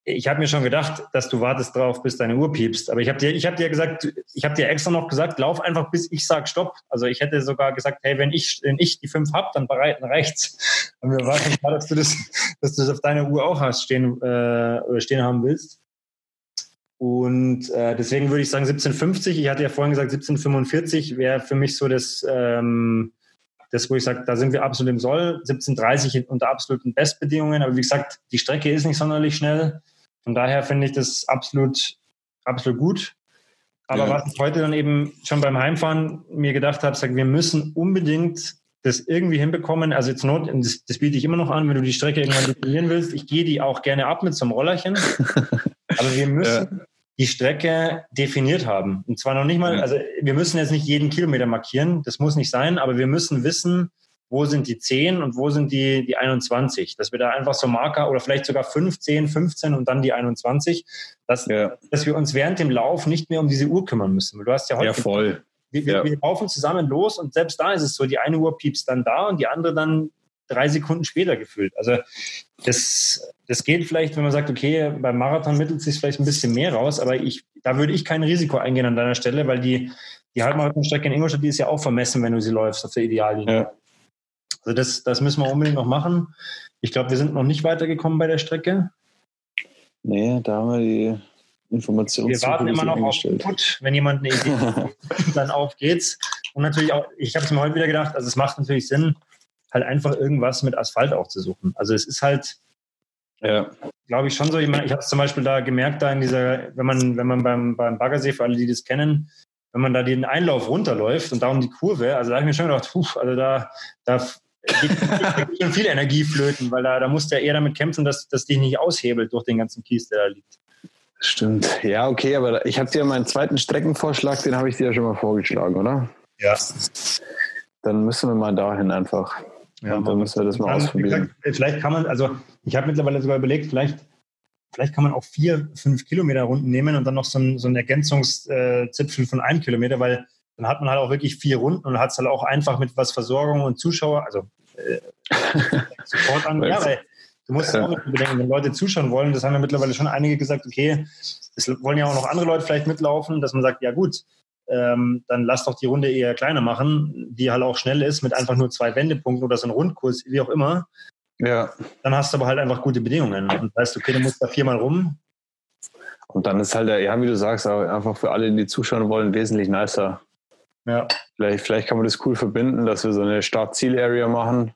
Speaker 2: Ich habe mir schon gedacht, dass du wartest drauf, bis deine Uhr piepst. Aber ich habe dir, ich habe dir gesagt, ich habe dir extra noch gesagt, lauf einfach, bis ich sage Stopp. Also ich hätte sogar gesagt, hey, wenn ich, wenn ich die fünf hab, dann bereiten rechts. Und mir war schon klar, dass du das, dass du das auf deiner Uhr auch hast stehen äh, stehen haben willst. Und äh, deswegen würde ich sagen 1750. Ich hatte ja vorhin gesagt 1745 wäre für mich so das. Ähm, das, wo ich sage, da sind wir absolut im Soll, 1730 unter absoluten Bestbedingungen. Aber wie gesagt, die Strecke ist nicht sonderlich schnell. Von daher finde ich das absolut, absolut gut. Aber ja. was ich heute dann eben schon beim Heimfahren mir gedacht habe, sag, wir müssen unbedingt das irgendwie hinbekommen. Also jetzt Not, das, das biete ich immer noch an, wenn du die Strecke irgendwann definieren willst. Ich gehe die auch gerne ab mit so einem Rollerchen. Aber wir müssen ja. Die Strecke definiert haben. Und zwar noch nicht mal, also wir müssen jetzt nicht jeden Kilometer markieren, das muss nicht sein, aber wir müssen wissen, wo sind die 10 und wo sind die, die 21. Dass wir da einfach so Marker oder vielleicht sogar 5, 10, 15 und dann die 21, dass, ja. dass wir uns während dem Lauf nicht mehr um diese Uhr kümmern müssen. Du hast ja heute.
Speaker 1: Ja, voll.
Speaker 2: Wir, wir, ja. wir laufen zusammen los und selbst da ist es so, die eine Uhr piepst dann da und die andere dann drei Sekunden später gefühlt. Also das, das geht vielleicht, wenn man sagt, okay, beim Marathon mittelt sich vielleicht ein bisschen mehr raus, aber ich, da würde ich kein Risiko eingehen an deiner Stelle, weil die, die Halbmarathonstrecke in Ingolstadt, die ist ja auch vermessen, wenn du sie läufst auf der Ideallinie. Ja. Also das, das müssen wir unbedingt noch machen. Ich glaube, wir sind noch nicht weitergekommen bei der Strecke.
Speaker 1: Nee, da haben wir die Informationen.
Speaker 2: Wir warten immer noch auf Input. Wenn jemand eine Idee hat, dann auf geht's. Und natürlich auch, ich habe es mir heute wieder gedacht, also es macht natürlich Sinn, halt einfach irgendwas mit Asphalt auch zu suchen. Also es ist halt, ja. glaube ich, schon so. Ich, ich habe es zum Beispiel da gemerkt, da in dieser, wenn man, wenn man beim, beim Baggersee, für alle, die das kennen, wenn man da den Einlauf runterläuft und darum die Kurve, also da habe ich mir schon gedacht, puh, also da, da geht, schon viel Energie flöten, weil da, da musst du ja eher damit kämpfen, dass, dass dich nicht aushebelt durch den ganzen Kies, der da liegt.
Speaker 1: Stimmt. Ja, okay, aber ich habe dir meinen zweiten Streckenvorschlag, den habe ich dir ja schon mal vorgeschlagen, oder?
Speaker 2: Ja.
Speaker 1: Dann müssen wir mal dahin einfach. Ja, und dann müssen wir das mal ausprobieren.
Speaker 2: Gesagt, vielleicht kann man, also ich habe mittlerweile sogar überlegt, vielleicht vielleicht kann man auch vier, fünf Kilometer Runden nehmen und dann noch so ein, so ein Ergänzungszipfel von einem Kilometer, weil dann hat man halt auch wirklich vier Runden und hat es halt auch einfach mit was Versorgung und Zuschauer, also äh, Support an. ja, weil du musst ja auch mit bedenken, wenn Leute zuschauen wollen, das haben ja mittlerweile schon einige gesagt, okay, es wollen ja auch noch andere Leute vielleicht mitlaufen, dass man sagt, ja gut, ähm, dann lass doch die Runde eher kleiner machen, die halt auch schnell ist, mit einfach nur zwei Wendepunkten oder so einem Rundkurs, wie auch immer.
Speaker 1: Ja.
Speaker 2: Dann hast du aber halt einfach gute Bedingungen und weißt, okay, du musst da viermal rum.
Speaker 1: Und dann ist halt, der, ja, wie du sagst, einfach für alle, die zuschauen wollen, wesentlich nicer.
Speaker 2: Ja.
Speaker 1: Vielleicht, vielleicht kann man das cool verbinden, dass wir so eine Start-Ziel-Area machen.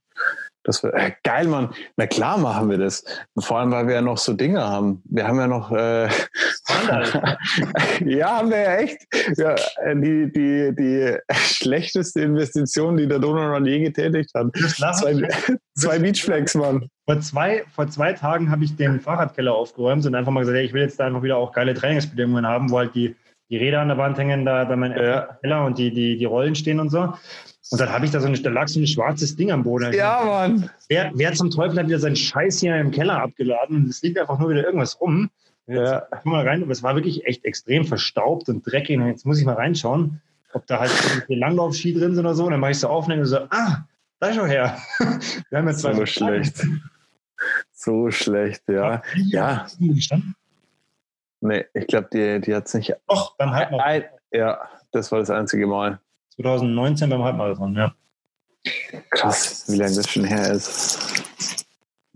Speaker 1: Das wir, äh, geil, Mann. Na klar machen wir das. Vor allem, weil wir ja noch so Dinge haben. Wir haben ja noch. Äh, ja, haben wir ja echt. Ja, die, die, die schlechteste Investition, die der Donau noch je getätigt hat. Zwei, zwei Beachflex, Mann.
Speaker 2: Vor zwei, vor zwei Tagen habe ich den Fahrradkeller aufgeräumt und einfach mal gesagt, ich will jetzt da einfach wieder auch geile Trainingsbedingungen haben, wo halt die, die Räder an der Wand hängen, da bei meinem ja. Keller und die, die, die Rollen stehen und so. Und dann habe ich da so ein, da lag so ein schwarzes Ding am Boden.
Speaker 1: Ja, Mann.
Speaker 2: Wer, wer zum Teufel hat wieder seinen Scheiß hier im Keller abgeladen? Es liegt einfach nur wieder irgendwas rum. Ja. Jetzt, mal rein, aber es war wirklich echt extrem verstaubt und dreckig. Und jetzt muss ich mal reinschauen, ob da halt Langlaufski drin sind oder so. Und dann mache ich so auf und so, ah, da ist schon her.
Speaker 1: Wir haben jetzt so schlecht. So schlecht, ja. Ja. Nee, ich glaube, die, die hat es nicht.
Speaker 2: Doch, beim Halbmarathon.
Speaker 1: Ja, das war das einzige Mal.
Speaker 2: 2019 beim Halbmarathon, ja.
Speaker 1: Krass, wie lange das schon her ist.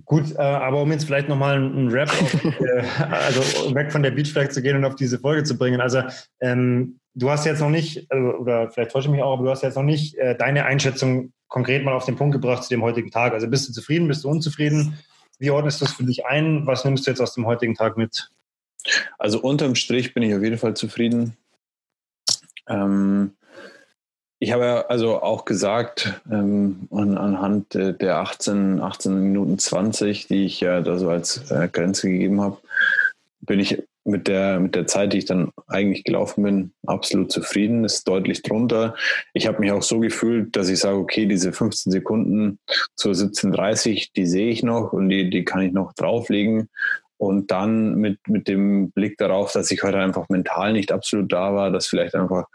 Speaker 2: Gut, äh, aber um jetzt vielleicht nochmal einen Rap, auf, äh, also weg von der Beachflag zu gehen und auf diese Folge zu bringen. Also ähm, du hast jetzt noch nicht, also, oder vielleicht täusche ich mich auch, aber du hast jetzt noch nicht äh, deine Einschätzung konkret mal auf den Punkt gebracht zu dem heutigen Tag. Also bist du zufrieden, bist du unzufrieden? Wie ordnest du das für dich ein? Was nimmst du jetzt aus dem heutigen Tag mit?
Speaker 1: Also unterm Strich bin ich auf jeden Fall zufrieden. Ähm, ich habe ja also auch gesagt, ähm, an, anhand der 18, 18 Minuten 20, die ich ja da so als äh, Grenze gegeben habe, bin ich mit der, mit der Zeit, die ich dann eigentlich gelaufen bin, absolut zufrieden. Ist deutlich drunter. Ich habe mich auch so gefühlt, dass ich sage, okay, diese 15 Sekunden zur 17.30, die sehe ich noch und die, die kann ich noch drauflegen. Und dann mit, mit dem Blick darauf, dass ich heute einfach mental nicht absolut da war, dass vielleicht einfach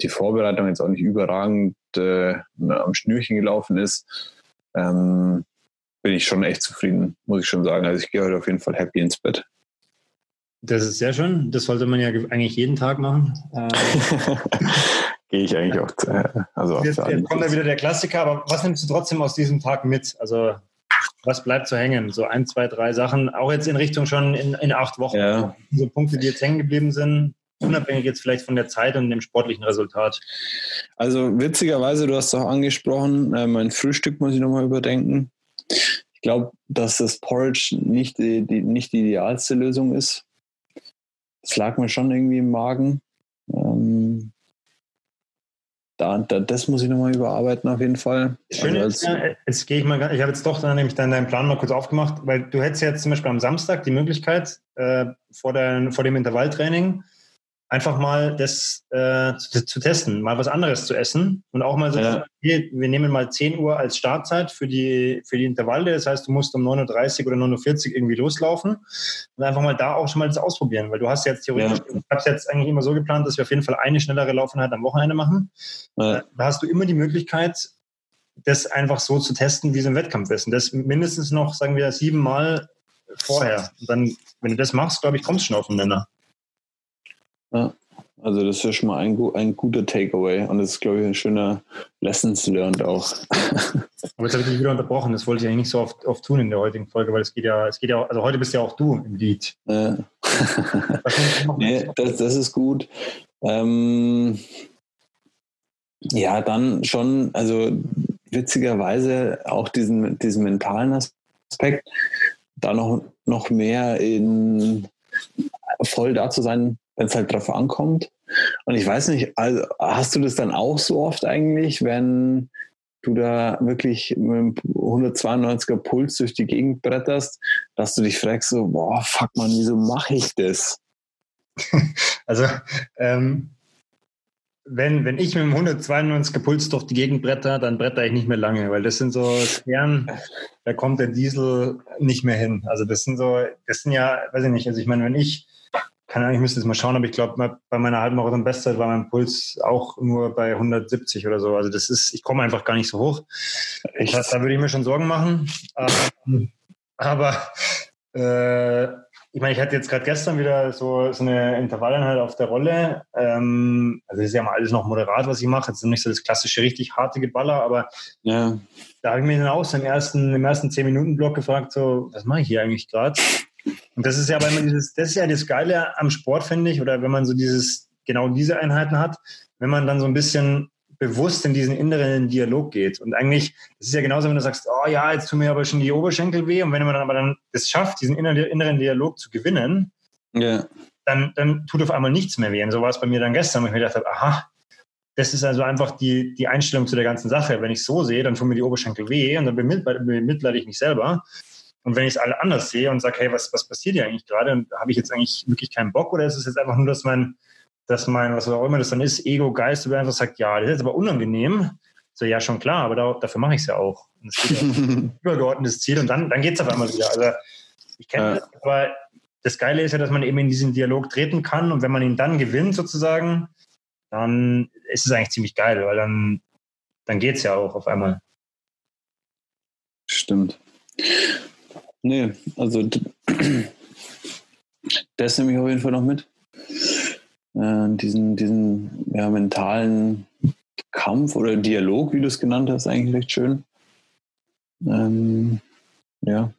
Speaker 1: die Vorbereitung jetzt auch nicht überragend äh, am Schnürchen gelaufen ist, ähm, bin ich schon echt zufrieden, muss ich schon sagen. Also ich gehe heute auf jeden Fall happy ins Bett.
Speaker 2: Das ist sehr schön. Das sollte man ja eigentlich jeden Tag machen. Ähm,
Speaker 1: gehe ich eigentlich auch. Äh, also
Speaker 2: jetzt, jetzt kommt da wieder der Klassiker, aber was nimmst du trotzdem aus diesem Tag mit? Also was bleibt zu hängen? So ein, zwei, drei Sachen, auch jetzt in Richtung schon in, in acht Wochen. Ja. So Punkte, die jetzt hängen geblieben sind, unabhängig jetzt vielleicht von der Zeit und dem sportlichen Resultat.
Speaker 1: Also witzigerweise, du hast es auch angesprochen, äh, mein Frühstück muss ich nochmal überdenken. Ich glaube, dass das Porridge nicht die, die, nicht die idealste Lösung ist. Das lag mir schon irgendwie im Magen. Ähm, da, da, das muss ich nochmal überarbeiten auf jeden Fall.
Speaker 2: Schön also ja, jetzt gehe ich mal, ich habe jetzt doch dann nämlich dann deinen Plan mal kurz aufgemacht, weil du hättest jetzt zum Beispiel am Samstag die Möglichkeit äh, vor, der, vor dem Intervalltraining einfach mal das äh, zu, zu, testen, mal was anderes zu essen und auch mal so, ja. hier, wir nehmen mal 10 Uhr als Startzeit für die, für die Intervalle. Das heißt, du musst um 9.30 Uhr oder 9.40 Uhr irgendwie loslaufen und einfach mal da auch schon mal das ausprobieren, weil du hast jetzt theoretisch, ja. ich habe es jetzt eigentlich immer so geplant, dass wir auf jeden Fall eine schnellere Laufeinheit am Wochenende machen. Ja. Da hast du immer die Möglichkeit, das einfach so zu testen, wie es im Wettkampf ist. Und das mindestens noch, sagen wir, sieben Mal vorher. Und dann, wenn du das machst, glaube ich, kommst du schon auf den Nenner.
Speaker 1: Ja, also das ist schon mal ein, ein guter Takeaway und das ist, glaube ich, ein schöner Lessons learned auch.
Speaker 2: Aber jetzt habe ich dich wieder unterbrochen. Das wollte ich eigentlich nicht so oft, oft tun in der heutigen Folge, weil es geht ja, es geht ja, also heute bist ja auch du im Lied.
Speaker 1: Ja. nee, das, das ist gut. Ähm, ja, dann schon, also witzigerweise auch diesen, diesen mentalen Aspekt, da noch, noch mehr in voll da zu sein, wenn es halt drauf ankommt. Und ich weiß nicht, also hast du das dann auch so oft eigentlich, wenn du da wirklich mit 192er Puls durch die Gegend bretterst, dass du dich fragst so, boah, fuck man, wieso mache ich das?
Speaker 2: Also, ähm, wenn, wenn ich mit dem 192er Puls durch die Gegend bretter, dann bretter ich nicht mehr lange, weil das sind so Sphären, da kommt der Diesel nicht mehr hin. Also das sind so, das sind ja, weiß ich nicht, also ich meine, wenn ich keine Ahnung, ich müsste jetzt mal schauen, aber ich glaube, bei meiner Halbmarathon-Bestzeit war mein Puls auch nur bei 170 oder so. Also das ist, ich komme einfach gar nicht so hoch. Ich, da würde ich mir schon Sorgen machen. Ähm, aber äh, ich meine, ich hatte jetzt gerade gestern wieder so, so eine Intervalleinheit auf der Rolle. Ähm, also das ist ja mal alles noch moderat, was ich mache. Jetzt ist nicht so das klassische, richtig harte Geballer, aber
Speaker 1: ja.
Speaker 2: da habe ich mich dann auch so im ersten, im ersten 10-Minuten-Block gefragt, so, was mache ich hier eigentlich gerade? Und das ist ja, weil man dieses, das ist ja das Geile am Sport, finde ich, oder wenn man so dieses, genau diese Einheiten hat, wenn man dann so ein bisschen bewusst in diesen inneren Dialog geht. Und eigentlich, das ist ja genauso, wenn du sagst, oh ja, jetzt tun mir aber schon die Oberschenkel weh. Und wenn man dann aber dann es schafft, diesen inneren Dialog zu gewinnen,
Speaker 1: yeah.
Speaker 2: dann, dann tut auf einmal nichts mehr weh. Und so war es bei mir dann gestern, wo ich mir gedacht habe, aha, das ist also einfach die, die Einstellung zu der ganzen Sache. Wenn ich so sehe, dann tun mir die Oberschenkel weh und dann bemitleide ich mich selber. Und wenn ich es alle anders sehe und sage, hey, was, was passiert hier eigentlich gerade? Und habe ich jetzt eigentlich wirklich keinen Bock oder ist es jetzt einfach nur, dass mein, dass mein, was auch immer das dann ist, Ego, Geist, über einfach sagt, ja, das ist aber unangenehm. So, ja, schon klar, aber da, dafür mache ich es ja auch. Und das ist ein übergeordnetes Ziel und dann, dann geht es auf einmal wieder. Also ich kenne ja. das, aber das Geile ist ja, dass man eben in diesen Dialog treten kann und wenn man ihn dann gewinnt sozusagen, dann ist es eigentlich ziemlich geil, weil dann, dann geht es ja auch auf einmal.
Speaker 1: Stimmt. Nee, also das nehme ich auf jeden Fall noch mit äh, diesen, diesen ja, mentalen Kampf oder Dialog, wie du es genannt hast, eigentlich recht schön. Ähm, ja.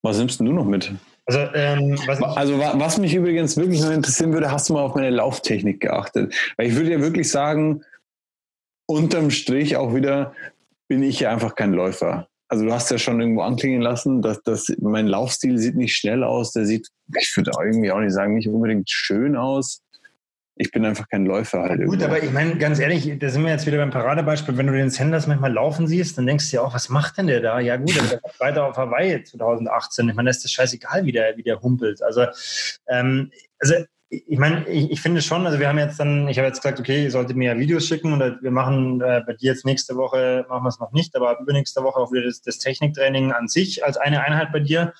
Speaker 1: Was nimmst du noch mit?
Speaker 2: Also, ähm, was,
Speaker 1: also, was mich übrigens wirklich noch interessieren würde, hast du mal auf meine Lauftechnik geachtet? Weil ich würde ja wirklich sagen, unterm Strich auch wieder bin ich ja einfach kein Läufer also du hast ja schon irgendwo anklingen lassen, dass, dass mein Laufstil sieht nicht schnell aus, der sieht, ich würde irgendwie auch nicht sagen, nicht unbedingt schön aus. Ich bin einfach kein Läufer halt.
Speaker 2: Gut, irgendwo. aber ich meine, ganz ehrlich, da sind wir jetzt wieder beim Paradebeispiel. Wenn du den Sanders manchmal laufen siehst, dann denkst du ja auch, was macht denn der da? Ja gut, der war weiter auf Hawaii 2018. Ich meine, das ist scheißegal, wie der, wie der humpelt. Also, ähm, also ich meine, ich, ich, finde schon, also wir haben jetzt dann, ich habe jetzt gesagt, okay, ihr solltet mir ja Videos schicken und wir machen äh, bei dir jetzt nächste Woche, machen wir es noch nicht, aber übernächste Woche auch wieder das, das Techniktraining an sich als eine Einheit bei dir.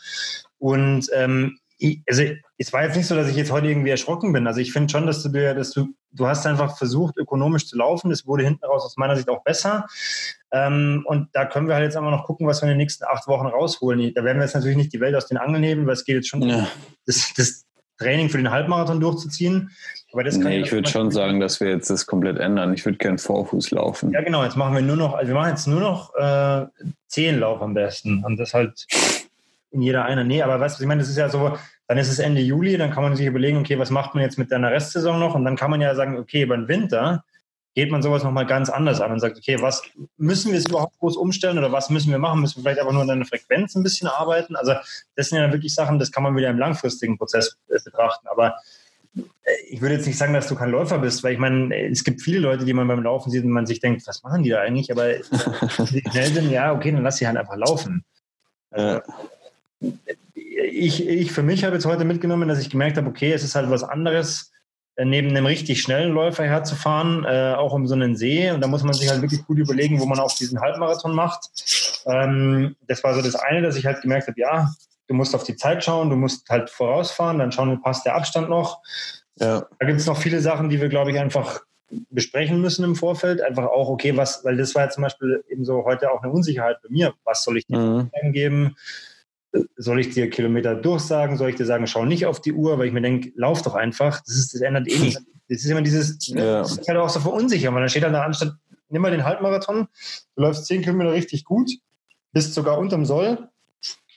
Speaker 2: Und ähm, ich, also es war jetzt nicht so, dass ich jetzt heute irgendwie erschrocken bin. Also ich finde schon, dass du dir, dass du, du hast einfach versucht, ökonomisch zu laufen. Das wurde hinten raus aus meiner Sicht auch besser. Ähm, und da können wir halt jetzt einfach noch gucken, was wir in den nächsten acht Wochen rausholen. Da werden wir jetzt natürlich nicht die Welt aus den Angeln heben, weil es geht jetzt schon ja. das, das, Training für den Halbmarathon durchzuziehen.
Speaker 1: Aber das nee, ich würde schon sagen, dass wir jetzt das komplett ändern. Ich würde gern Vorfuß laufen.
Speaker 2: Ja, genau. Jetzt machen wir nur noch, also wir machen jetzt nur noch äh, zehn Lauf am besten. Und das halt in jeder einer. Nee, aber weißt du, ich meine, das ist ja so, dann ist es Ende Juli, dann kann man sich überlegen, okay, was macht man jetzt mit deiner Restsaison noch? Und dann kann man ja sagen, okay, über den Winter geht man sowas nochmal ganz anders an und sagt, okay, was müssen wir jetzt überhaupt groß umstellen oder was müssen wir machen? Müssen wir vielleicht einfach nur an deiner Frequenz ein bisschen arbeiten? Also das sind ja wirklich Sachen, das kann man wieder im langfristigen Prozess äh, betrachten. Aber äh, ich würde jetzt nicht sagen, dass du kein Läufer bist, weil ich meine, es gibt viele Leute, die man beim Laufen sieht und man sich denkt, was machen die da eigentlich? Aber die schnell sind, ja, okay, dann lass sie halt einfach laufen. Also, ich, ich für mich habe jetzt heute mitgenommen, dass ich gemerkt habe, okay, es ist halt was anderes, neben einem richtig schnellen Läufer herzufahren, äh, auch um so einen See. Und da muss man sich halt wirklich gut überlegen, wo man auch diesen Halbmarathon macht. Ähm, das war so das eine, dass ich halt gemerkt habe, ja, du musst auf die Zeit schauen, du musst halt vorausfahren, dann schauen, passt der Abstand noch. Ja. Da gibt es noch viele Sachen, die wir, glaube ich, einfach besprechen müssen im Vorfeld. Einfach auch, okay, was, weil das war ja zum Beispiel eben so heute auch eine Unsicherheit bei mir. Was soll ich dir mhm. geben? Soll ich dir Kilometer durchsagen? Soll ich dir sagen, schau nicht auf die Uhr, weil ich mir denke, lauf doch einfach. Das, ist, das ändert eh nichts. Das ist immer dieses, ja. das ist halt auch so verunsichern, weil dann steht dann da anstatt, nimm mal den Halbmarathon, du läufst 10 Kilometer richtig gut, bist sogar unterm Soll.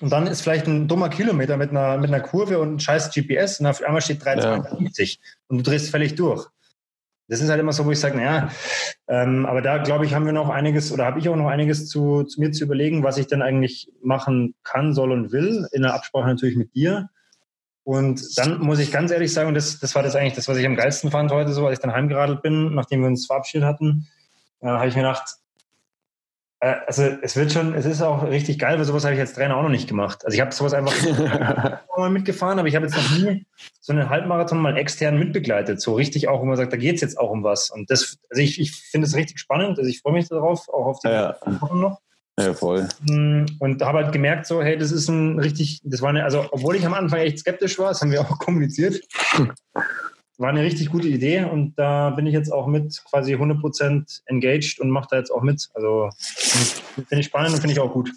Speaker 2: Und dann ist vielleicht ein dummer Kilometer mit einer, mit einer Kurve und ein scheiß GPS und auf einmal steht 3,52 ja. und du drehst völlig durch das ist halt immer so, wo ich sage, naja, ähm, aber da glaube ich, haben wir noch einiges oder habe ich auch noch einiges zu, zu, mir zu überlegen, was ich denn eigentlich machen kann, soll und will, in der Absprache natürlich mit dir. Und dann muss ich ganz ehrlich sagen, das, das war das eigentlich das, was ich am geilsten fand heute, so als ich dann heimgeradelt bin, nachdem wir uns verabschiedet hatten, äh, habe ich mir gedacht, also es wird schon, es ist auch richtig geil, weil sowas habe ich als Trainer auch noch nicht gemacht. Also ich habe sowas einfach mal mitgefahren, aber ich habe jetzt noch nie so einen Halbmarathon mal extern mitbegleitet. So richtig auch, wo man sagt, da geht es jetzt auch um was. Und das, also ich, ich finde es richtig spannend. Also ich freue mich darauf, auch auf die
Speaker 1: ja. Wochen noch. Ja, voll.
Speaker 2: Mm, und habe halt gemerkt, so, hey, das ist ein richtig, das war eine, also obwohl ich am Anfang echt skeptisch war, das haben wir auch kommuniziert, war eine richtig gute Idee und da bin ich jetzt auch mit quasi 100% engaged und mache da jetzt auch mit. Also finde ich spannend und finde ich auch gut.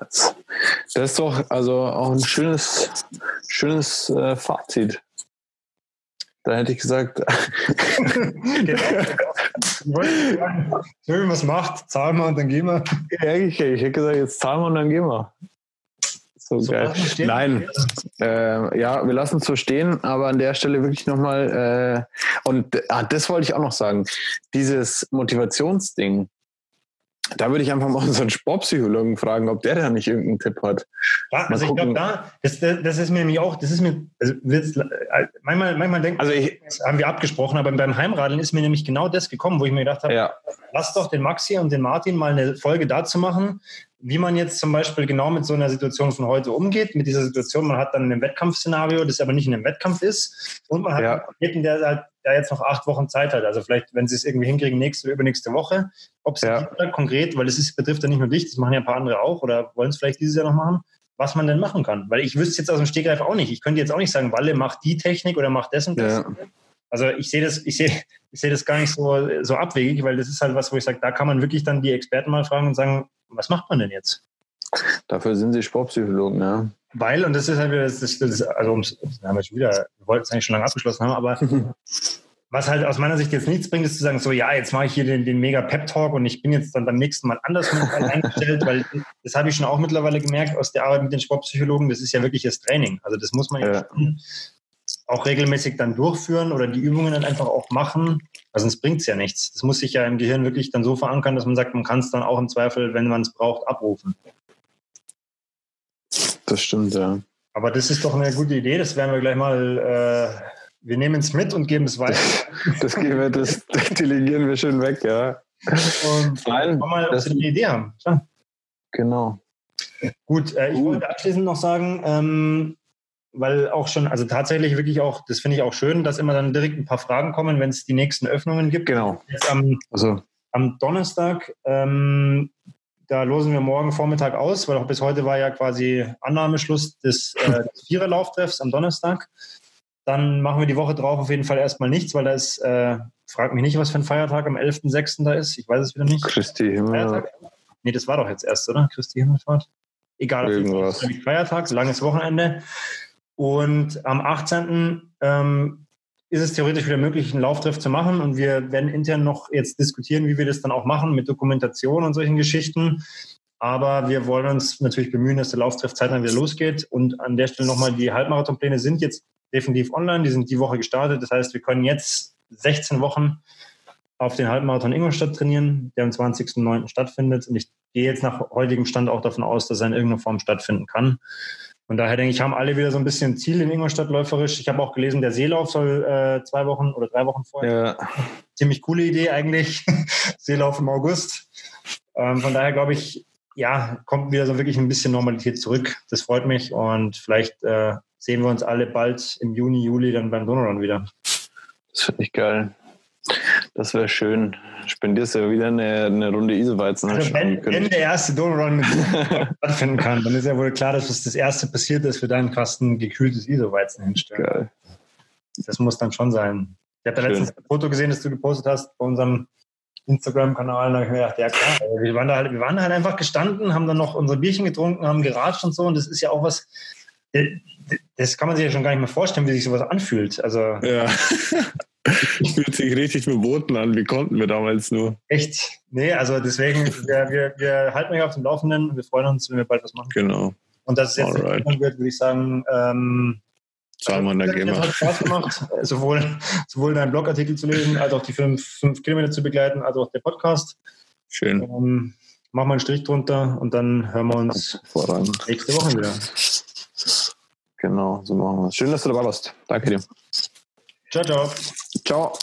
Speaker 1: Das ist doch also auch ein schönes, schönes äh, Fazit. Da hätte ich gesagt. genau.
Speaker 2: Wenn was macht, zahlen wir und dann gehen wir.
Speaker 1: Ja, ich, ich hätte gesagt, jetzt zahlen wir und dann gehen wir. So, so geil. Nein, äh, ja, wir lassen es so stehen, aber an der Stelle wirklich nochmal, äh, und ah, das wollte ich auch noch sagen, dieses Motivationsding, da würde ich einfach mal unseren Sportpsychologen fragen, ob der da nicht irgendeinen Tipp hat.
Speaker 2: Ja, also ich glaube, da, das, das ist mir nämlich auch, das ist mir, also manchmal, manchmal denken, also ich, das haben wir abgesprochen, aber beim Heimradeln ist mir nämlich genau das gekommen, wo ich mir gedacht habe, ja. lass doch den Maxi und den Martin mal eine Folge dazu machen, wie man jetzt zum Beispiel genau mit so einer Situation von heute umgeht, mit dieser Situation, man hat dann ein Wettkampfszenario, das aber nicht in einem Wettkampf ist und man hat ja. einen Athleten, der halt der jetzt noch acht Wochen Zeit hat. Also vielleicht, wenn sie es irgendwie hinkriegen, nächste oder übernächste Woche, ob sie ja. konkret, weil es betrifft ja nicht nur dich, das machen ja ein paar andere auch oder wollen es vielleicht dieses Jahr noch machen, was man denn machen kann. Weil ich wüsste jetzt aus dem Stegreif auch nicht. Ich könnte jetzt auch nicht sagen, Walle macht die Technik oder macht das und das. Ja. Also ich sehe das, ich sehe, ich sehe das gar nicht so, so abwegig, weil das ist halt was, wo ich sage, da kann man wirklich dann die Experten mal fragen und sagen, was macht man denn jetzt?
Speaker 1: Dafür sind sie Sportpsychologen, ja.
Speaker 2: Weil, und das ist halt wieder, das, das, das also das haben wir schon wieder, wir wollten es eigentlich schon lange abgeschlossen haben, aber was halt aus meiner Sicht jetzt nichts bringt, ist zu sagen, so ja, jetzt mache ich hier den, den mega Pep-Talk und ich bin jetzt dann beim nächsten Mal anders eingestellt, weil das habe ich schon auch mittlerweile gemerkt aus der Arbeit mit den Sportpsychologen, das ist ja wirklich das Training. Also das muss man ja, ja auch regelmäßig dann durchführen oder die Übungen dann einfach auch machen, weil sonst bringt es ja nichts. Das muss sich ja im Gehirn wirklich dann so verankern, dass man sagt, man kann es dann auch im Zweifel, wenn man es braucht, abrufen.
Speaker 1: Das stimmt, ja.
Speaker 2: Aber das ist doch eine gute Idee, das werden wir gleich mal, äh, wir nehmen es mit und geben es weiter.
Speaker 1: das geben wir, das delegieren wir schön weg, ja.
Speaker 2: Und Nein, mal, ob Sie eine Idee haben. Ja.
Speaker 1: Genau.
Speaker 2: Gut, äh, ich uh. wollte abschließend noch sagen, ähm, weil auch schon, also tatsächlich wirklich auch, das finde ich auch schön, dass immer dann direkt ein paar Fragen kommen, wenn es die nächsten Öffnungen gibt.
Speaker 1: Genau.
Speaker 2: Jetzt am, also. am Donnerstag, ähm, da losen wir morgen Vormittag aus, weil auch bis heute war ja quasi Annahmeschluss des, äh, des Viererlauftreffs am Donnerstag. Dann machen wir die Woche drauf auf jeden Fall erstmal nichts, weil da ist, äh, frag mich nicht, was für ein Feiertag am 11.06. da ist. Ich weiß es wieder nicht.
Speaker 1: Christi Himmelfahrt.
Speaker 2: Nee, das war doch jetzt erst, oder? Christi Himmelfahrt. Egal,
Speaker 1: Irgendwas.
Speaker 2: Feiertag, langes Wochenende. Und am 18. Ähm, ist es theoretisch wieder möglich, einen Lauftreff zu machen. Und wir werden intern noch jetzt diskutieren, wie wir das dann auch machen mit Dokumentation und solchen Geschichten. Aber wir wollen uns natürlich bemühen, dass der Lauftreff zeitnah wieder losgeht. Und an der Stelle nochmal, die Halbmarathonpläne sind jetzt definitiv online. Die sind die Woche gestartet. Das heißt, wir können jetzt 16 Wochen auf den Halbmarathon Ingolstadt trainieren, der am 20.09. stattfindet. Und ich gehe jetzt nach heutigem Stand auch davon aus, dass er in irgendeiner Form stattfinden kann. Von daher denke ich, haben alle wieder so ein bisschen Ziel in Ingolstadt läuferisch. Ich habe auch gelesen, der Seelauf soll äh, zwei Wochen oder drei Wochen vorher. Ja. Ziemlich coole Idee eigentlich. Seelauf im August. Ähm, von daher glaube ich, ja, kommt wieder so wirklich ein bisschen Normalität zurück. Das freut mich und vielleicht äh, sehen wir uns alle bald im Juni, Juli dann beim Donnerrun wieder.
Speaker 1: Das finde ich geil. Das wäre schön. Spendierst du wieder eine, eine Runde Isoweizen.
Speaker 2: Also wenn, wenn, der erste Donut stattfinden kann, dann ist ja wohl klar, dass das erste passiert ist, für deinen Kasten gekühltes Isoweizen hinstellen. Geil. Das muss dann schon sein. Ich habe da letztens ein Foto gesehen, das du gepostet hast bei unserem Instagram-Kanal. Da habe ich mir gedacht, ja klar, wir waren, da halt, wir waren halt einfach gestanden, haben dann noch unsere Bierchen getrunken, haben geratscht und so. Und das ist ja auch was, äh, das kann man sich ja schon gar nicht mehr vorstellen, wie sich sowas anfühlt. Also
Speaker 1: ja. Fühlt sich richtig verboten an. Wie konnten wir damals nur?
Speaker 2: Echt? Nee, also deswegen, wir, wir, wir halten euch auf dem Laufenden und wir freuen uns, wenn wir bald was machen.
Speaker 1: Genau.
Speaker 2: Und dass es jetzt Alright. wird, würde ich sagen, ähm,
Speaker 1: Zahlmann der GEMA.
Speaker 2: Es hat Spaß gemacht, sowohl, sowohl deinen Blogartikel zu lesen, als auch die fünf, fünf Kilometer zu begleiten, als auch der Podcast.
Speaker 1: Schön.
Speaker 2: Ähm, machen wir einen Strich drunter und dann hören wir uns nächste Woche wieder.
Speaker 1: Genau, so machen wir es. Schön, dass du dabei warst. Danke dir.
Speaker 2: Ciao, ciao.
Speaker 1: Ciao.